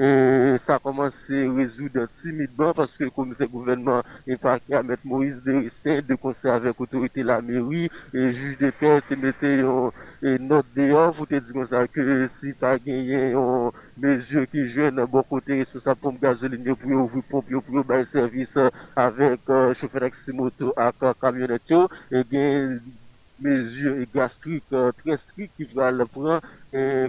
et ça commence à résoudre timidement parce que le commissaire gouvernement est parti à mettre Moïse Destin de conseil avec l'autorité de la mairie et juge de paix se mettait une note dehors pour te dire ça que si tu as gagné une mesure qui d'un bon côté sa pompe gasoline pour ouvrir pompe pour faire service avec euh, chauffeur taxi moto avec camionnette et bien mesures gastriques euh, très strictes qui va le prendre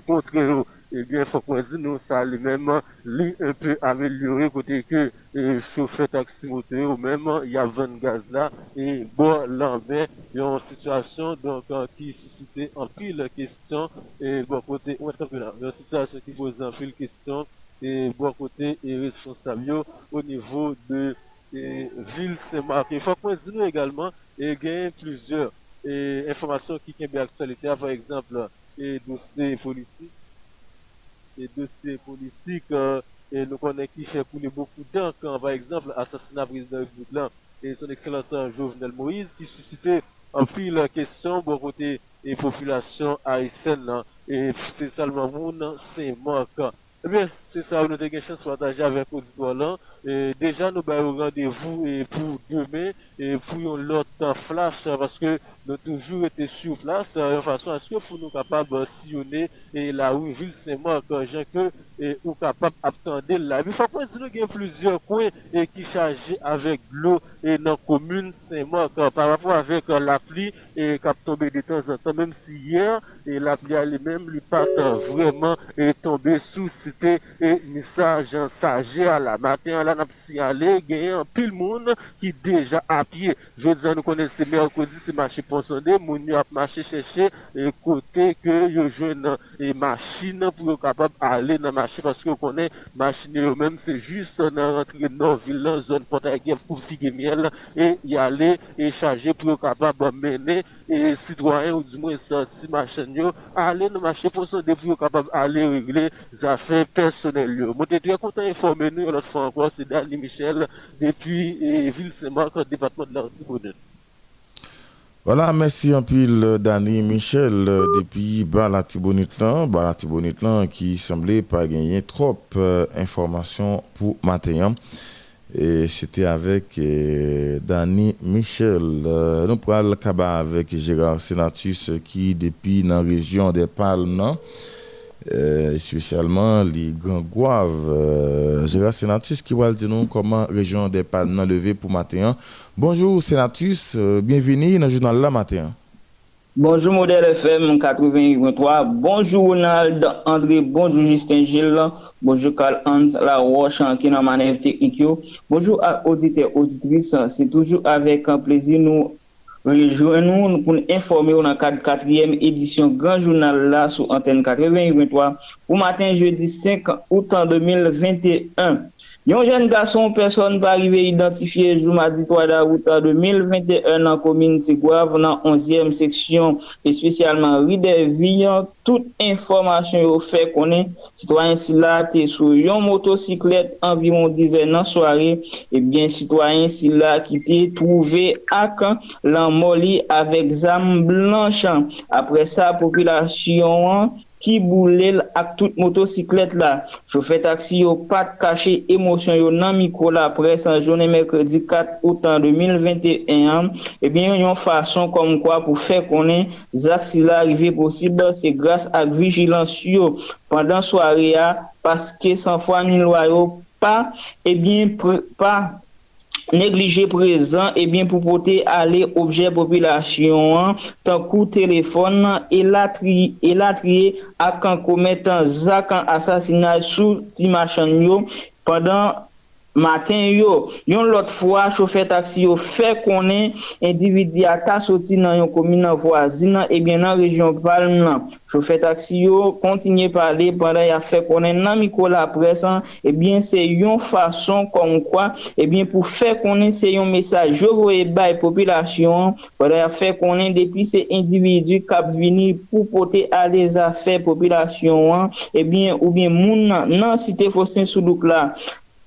contre eh bien, faut qu'on dise, nous, ça lui-même, lui, un peu amélioré, côté que, eh, chauffeur taxi moteur, ou même, il y a 20 gaz là, et bon, là, il y a une situation, donc, euh, qui suscite en pile question, et bon, côté, a une situation qui pose en pile question, et bon, côté, et responsable, au niveau de, et, ville Saint-Marc. Il faut qu'on dise, nous, également, et gagne plusieurs, et, informations qui sont bien actualité, par exemple, et dossiers politiques, et dossiers politiques, euh, et nous connaissons qui fait couler beaucoup de temps quand, par exemple, l'assassinat président République et son excellence Jovenel Moïse, qui suscitait en fil question pour côté et population haïtienne, et c'est seulement mon, c'est manquant. Eh bien, c'est ça, nous avons une chance de partager avec. Et déjà, nous avons rendez-vous pour demain et pour l'autre flash parce que nous toujours été sur place de façon à ce que pour nous capables de sillonner et la rue Ville Saint-Marc, j'ai que et ou capable d'attendre là. Il faut que nous avons plusieurs coins et qui chargés avec l'eau et dans la commune Saint-Marc par rapport avec la pluie et qui a tombé de temps en temps, même si hier et la pluie elle-même lui pas vraiment et sous cité et message sagé à la matin, là, n'a signalé, il y a un pile monde qui déjà à pied. Je dis, nous connaissons mercredi, c'est marché pour sonner, mon a marché chercher, et côté que yo jeune et machine pour capable aller dans marché parce que connaît machine eux-même, c'est juste dans rentrer dans ville, zone porte pour figue miel, et y aller et charger pour capable mener et citoyens ou du moins sorti machine yo, aller dans marché pour sonner pour capable aller régler les affaires personnelles. Je suis très content d'informer nous, l'autre fois encore, c'est Dani Michel, depuis Ville Saint-Marc, département de l'Artibonne. Voilà, merci un peu Dani Michel depuis Balatibonitlan, Balatibonitlan qui semblait pas gagner trop d'informations pour matin. Et c'était avec euh, Dani Michel. nous prenons le avec Gérard Senatus qui depuis dans la région des Palmes euh, spécialement les gangouaves. Euh, Gérard Sénatus qui va dire comment région des Palmes levé pour matin. Bonjour Sénatus, euh, bienvenue dans le journal La Matin. Bonjour Modèle FM 83. Bonjour Ronald André. Bonjour Justin Gilles. Bonjour Carl Hans La Roche qui est dans manœuvre technique. Bonjour à auditeurs, auditrices. C'est toujours avec plaisir nous Rejouen nou pou nou informe ou nan 4e edisyon Gran Jounal la sou antenne 8023 pou matin jeudi 5 outan 2021. Yon jen gason person pa arrive identifiye jou madi 3 da wouta 2021 nan komine Tigwav nan 11e seksyon espesyalman ride Riderviyan. Tout informasyon yo fe konen, sitwayen sila te sou yon motosiklet anviron 10 nan soare, ebyen sitwayen sila ki te trouve ak lan moli avek zam blanchan. Apre sa, populasyon ki boule ak tout motosiklet la. Chofet taksi yo pat kache emosyon yo nan mikro la pres an jounen mekredi 4 outan 2021, ebyen yon fason kom kwa pou fe konen zak si la arrive posib se grase ak vigilans yo pandan soare ya, paske san fwa ni lwa yo pa, ebyen pa Neglije prezant, ebyen pou pote ale obje popilasyon an, tankou telefon an, e la triye ak an kometan zak an asasinaj sou ti machan yo, padan maten yo. Yon lot fwa, choufe taksi yo fe konen, individi ata soti nan yon komina voazina, ebyen nan eh rejyon palm nan. Choufe taksi yo kontinye pale, pandan ya fe konen nan miko la presan, ebyen eh se yon fason kon kwa, ebyen eh pou fe konen se yon mesaj yo voye bay populasyon, pandan ya fe konen depi se individu kap vini pou pote a de zafè populasyon an, ebyen ou bien moun nan, nan site fosen sou douk la.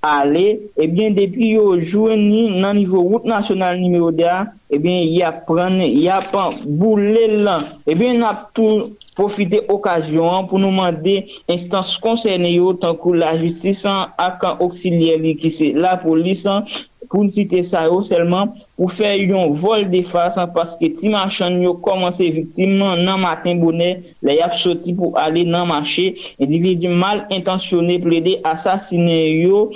ale, eh ebyen depi yo jwen ni nan nivou route nasyonal nime o de a, ebyen ya pran, ya pan boule lan, ebyen eh nap tou Profite okasyon pou nou mande instans konserne yo tankou la justisan ak an oksilye li ki se la polisan pou nsite sa yo selman pou fe yon vol de fasan paske ti machan yo komanse viktiman nan matin bonen le yap soti pou ale nan mache individu mal intansyoné ple de asasine yo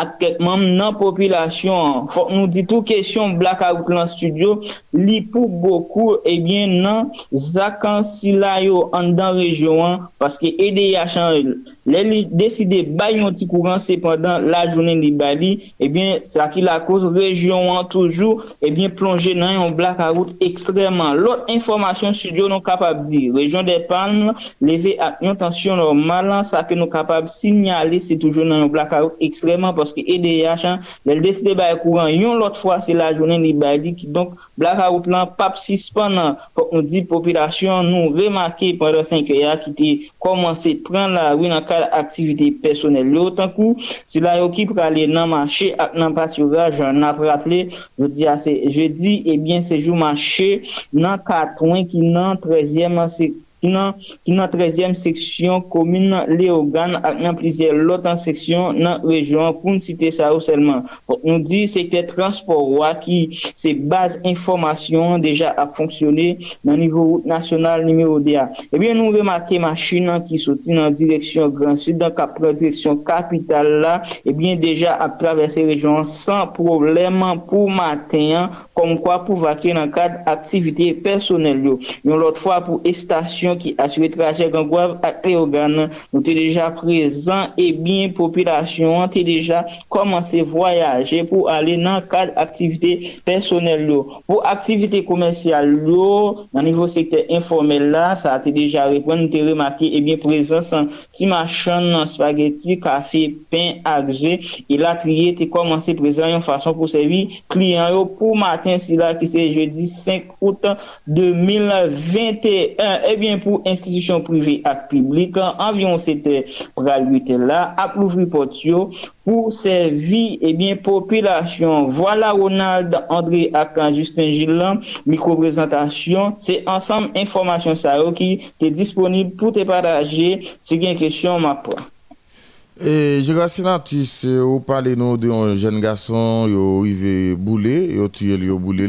ak ket mam nan popilasyon. Fok nou di tou kesyon blakawout lan studio, li pou boku ebyen eh nan zakan sila yo an dan rejyon an, paske EDH an, le li deside bay yon ti kouran sepandan la jounen li bali, eh ebyen sa ki la kouz rejyon an toujou, eh ebyen plonje nan yon blakawout ekstreman. Lot informasyon studio nou kapab di, rejyon de Palme, leve ak yon tansyon normal an, sa ke nou kapab sinyale se toujou nan yon blakawout ekstreman, poske EDH an, lèl deside baye kouran yon lot fwa se la jounen li baye li ki donk blakaout lan pap sispan nan pou on di populasyon nou remake pwèndan 5 ya ki te komanse pran la wè nan kal aktivite personel. Lè otan kou, se la yo ki prale nan manche ak nan paturaj nan ap rappele, je di ase je di, ebyen eh se jou manche nan katwen ki nan 13e manse se nan, nan 13e seksyon komine nan Leogan ak nan plize lotan seksyon nan rejyon pou nou sa ou selman. Fok nou di sekte transport wak ki se baz informasyon deja ap fonksyone nan nivou nasyonal nimeyo DA. Ebyen eh nou remake machin nan ki soti nan direksyon Grand Sud, dan ka pre direksyon kapital la, eh ebyen deja ap travesse rejyon san probleman pou maten kom kwa pou vake nan kad aktivite personel yo. Yon lot fwa pou estasyon ki asywe traje gangwav ak reogan nou te deja prezan e bin populasyon te deja komanse voyaje pou ale nan kad aktivite personel yo. Pou aktivite komensyal yo nan nivou sekte informel la sa te deja repon nou te remake e bin prezansan ti machan nan spageti, kafe, pen, agje e la triye te komanse prezan yon fason pou sevi kliyan yo pou mati matin si la ki se jeudi 5 out 2021. Ebyen eh pou institisyon privi ak publik, anvyon sete pralwite la, ap louvri pot yo pou servi ebyen eh populasyon. Voila Ronald, André Akan, Justin Gillan, mikroprezentasyon, se ansam informasyon sa yo ki te disponib pou te paraje se gen kresyon mapwa. Po. E, je rase nan ti se ou pale nou de yon jen gason yo ive boule, yo tuye li yo boule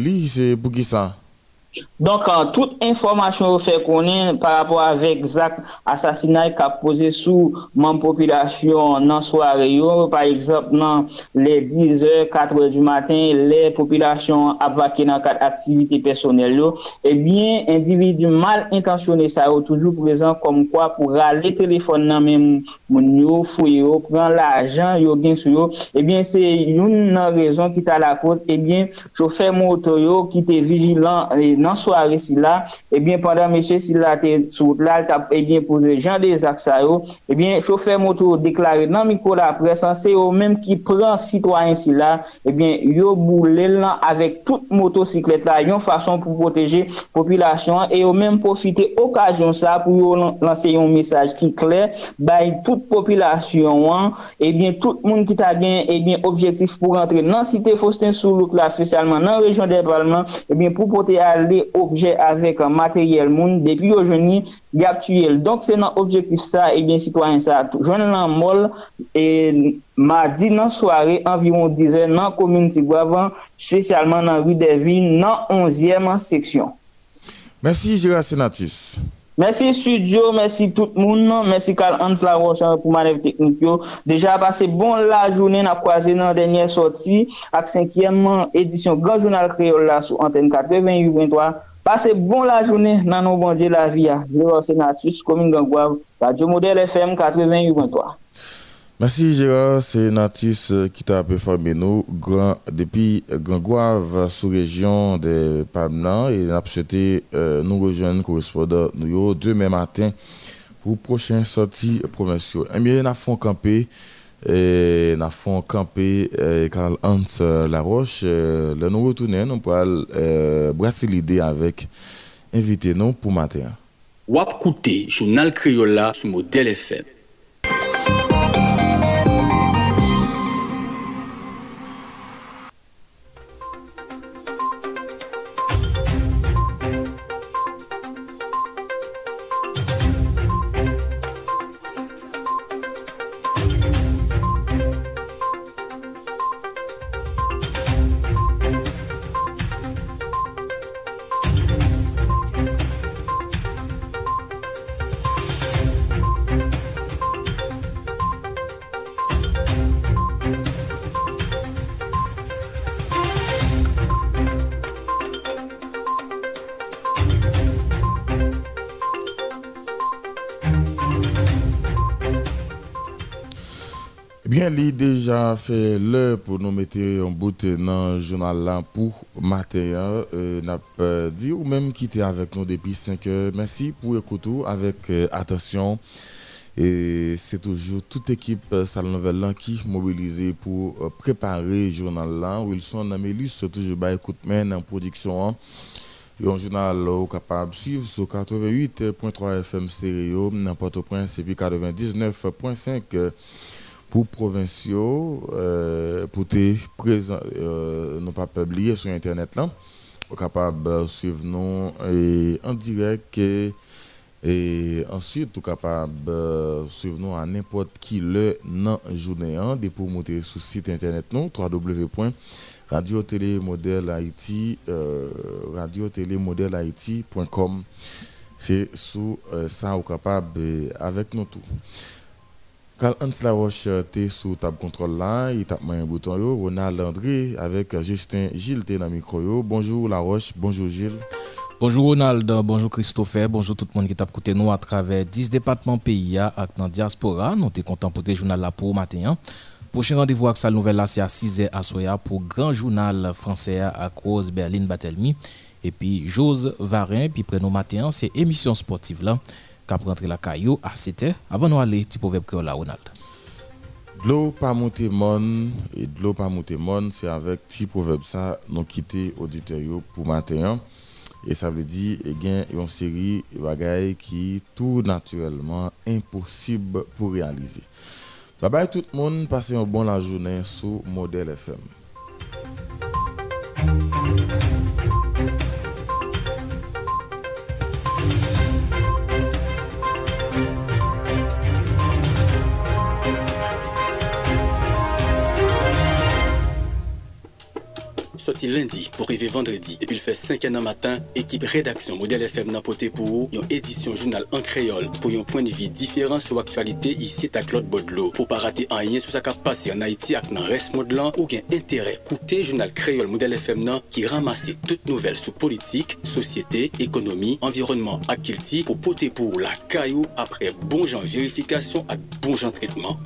Donk an, euh, tout informasyon ou fe konen par rapport avek zak asasinay ka pose sou man populasyon nan soare yo, par eksemp nan le 10h, 4h du matin, le populasyon apvake nan kat aktivite personel yo, eh ebyen, individu mal intansyoné sa yo toujou prezant kom kwa pou rale telefon nan men moun yo, fwe yo, pran eh la ajan eh yo gen sou yo, ebyen, se yon nan rezon ki ta la koz, ebyen, choufe motor yo ki te vijilan e nan soare si la, ebyen pandan meche si la te sou la, ebyen pose jan de zak sa yo, ebyen chofer moto deklare nan miko la presan se yo menm ki pran sitwayen si la, ebyen yo boule lan avek tout motosiklet la yon fason pou proteje populasyon e yo menm profite okajyon sa pou yo lanse yon mesaj ki kler bay tout populasyon wan, ebyen tout moun ki ta gen ebyen objektif pou rentre nan site Fostin Soulouk la, spesyalman nan rejon de Balman, ebyen pou pote al garde obje avek materyel moun, depi yo jouni, gap tuyel. Donk se nan objektif sa, ebyen eh sitwanyen sa, joun nan mol, e madi nan soare, anviron 10 an, nan komine Tigwavan, spesyalman nan Rue des Villes, nan 11e seksyon. Mersi Gérard Senatus. Mersi studio, mersi tout moun, mersi Karl Hans Larochan pou manev teknik yo. Deja pase bon la jounen ap kwaze nan denye soti ak 5e edisyon Grand Journal Creole la sou antenne 88.3. Pase bon la jounen nan nou bonje la via. Jero Senatus, Komin Gangwav, Radio Model FM 88.3. Merci Gérard Senatus qui t'a performé nous depuis Gangouave sous région de Pamlan et n'a souhaité euh, nous rejoindre correspondant nous demain matin pour prochaine sortie provinciale. Eh bien, nous avons campé et nous avons campé Karl Hans Laroche. Euh, le nous retourner, nous pourrons euh, brasser l'idée avec invité nous pour matin. Wap Kouté, journal Criolla sous modèle FM. Fait l'heure pour nous mettre en bout dans le journal là pour matin. Euh, n'a pas dit ou même quitter avec nous depuis 5 heures. Merci pour écouter avec euh, attention. Et c'est toujours toute équipe euh, Salle Nouvelle qui mobilisée pour euh, préparer le journal là. Wilson Namélus, toujours écoute main en production. Hein. Et un journal capable de suivre sur 88.3 FM stéréo, n'importe prince et puis 99.5 euh, pour provinciaux, euh, pour te présent, euh, nous pas publier sur internet là, vous capable suivre en direct et, et ensuite tout capable de suivre à n'importe qui le non journée hein, des pour monter sur site internet nous www.radio euh, c'est sous euh, ça ou capable euh, avec nous tout Karl Hans Laroche était sous table contrôle là, il tape un bouton yo, Ronald André avec Justin Gilles t'es dans le micro yo. Bonjour Laroche, bonjour Gilles. Bonjour Ronald, bonjour Christopher, bonjour tout le monde qui t'a écouté nous à travers 10 départements pays à dans diaspora. Nous sommes contents pour te journal là pour matin. Hein. Prochain rendez-vous avec sa nouvelle là c'est à 6h à Soya pour grand journal français à cause Berlin Batelmi et puis Jose Varin puis prénom matin c'est émission sportive là cap rentrer la caillou à 7h avant nous aller petit proverbe que là Ronald. De l'eau pas monter mon et de l'eau pas monter mon, c'est avec petit proverbe ça nous quitter auditeur pour matin et ça veut dire et gain une série de bagailles qui tout naturellement impossible pour réaliser. Bye bye tout le monde, passez une bonne la journée sur Modèle FM. Sorti lundi pour arriver vendredi. Depuis le fait 5 an matin, équipe rédaction Modèle FM n'a poté pour une édition journal en créole pour un point de vue différent sur l'actualité ici à Claude Baudelot. Pour pas rater un lien sur ce qui a passé en Haïti avec le reste modelant ou gain intérêt. Écoutez journal créole Modèle FM qui ramasse toutes nouvelles sur politique, société, économie, environnement à pour poter pour la caillou après bon genre vérification à bon genre traitement.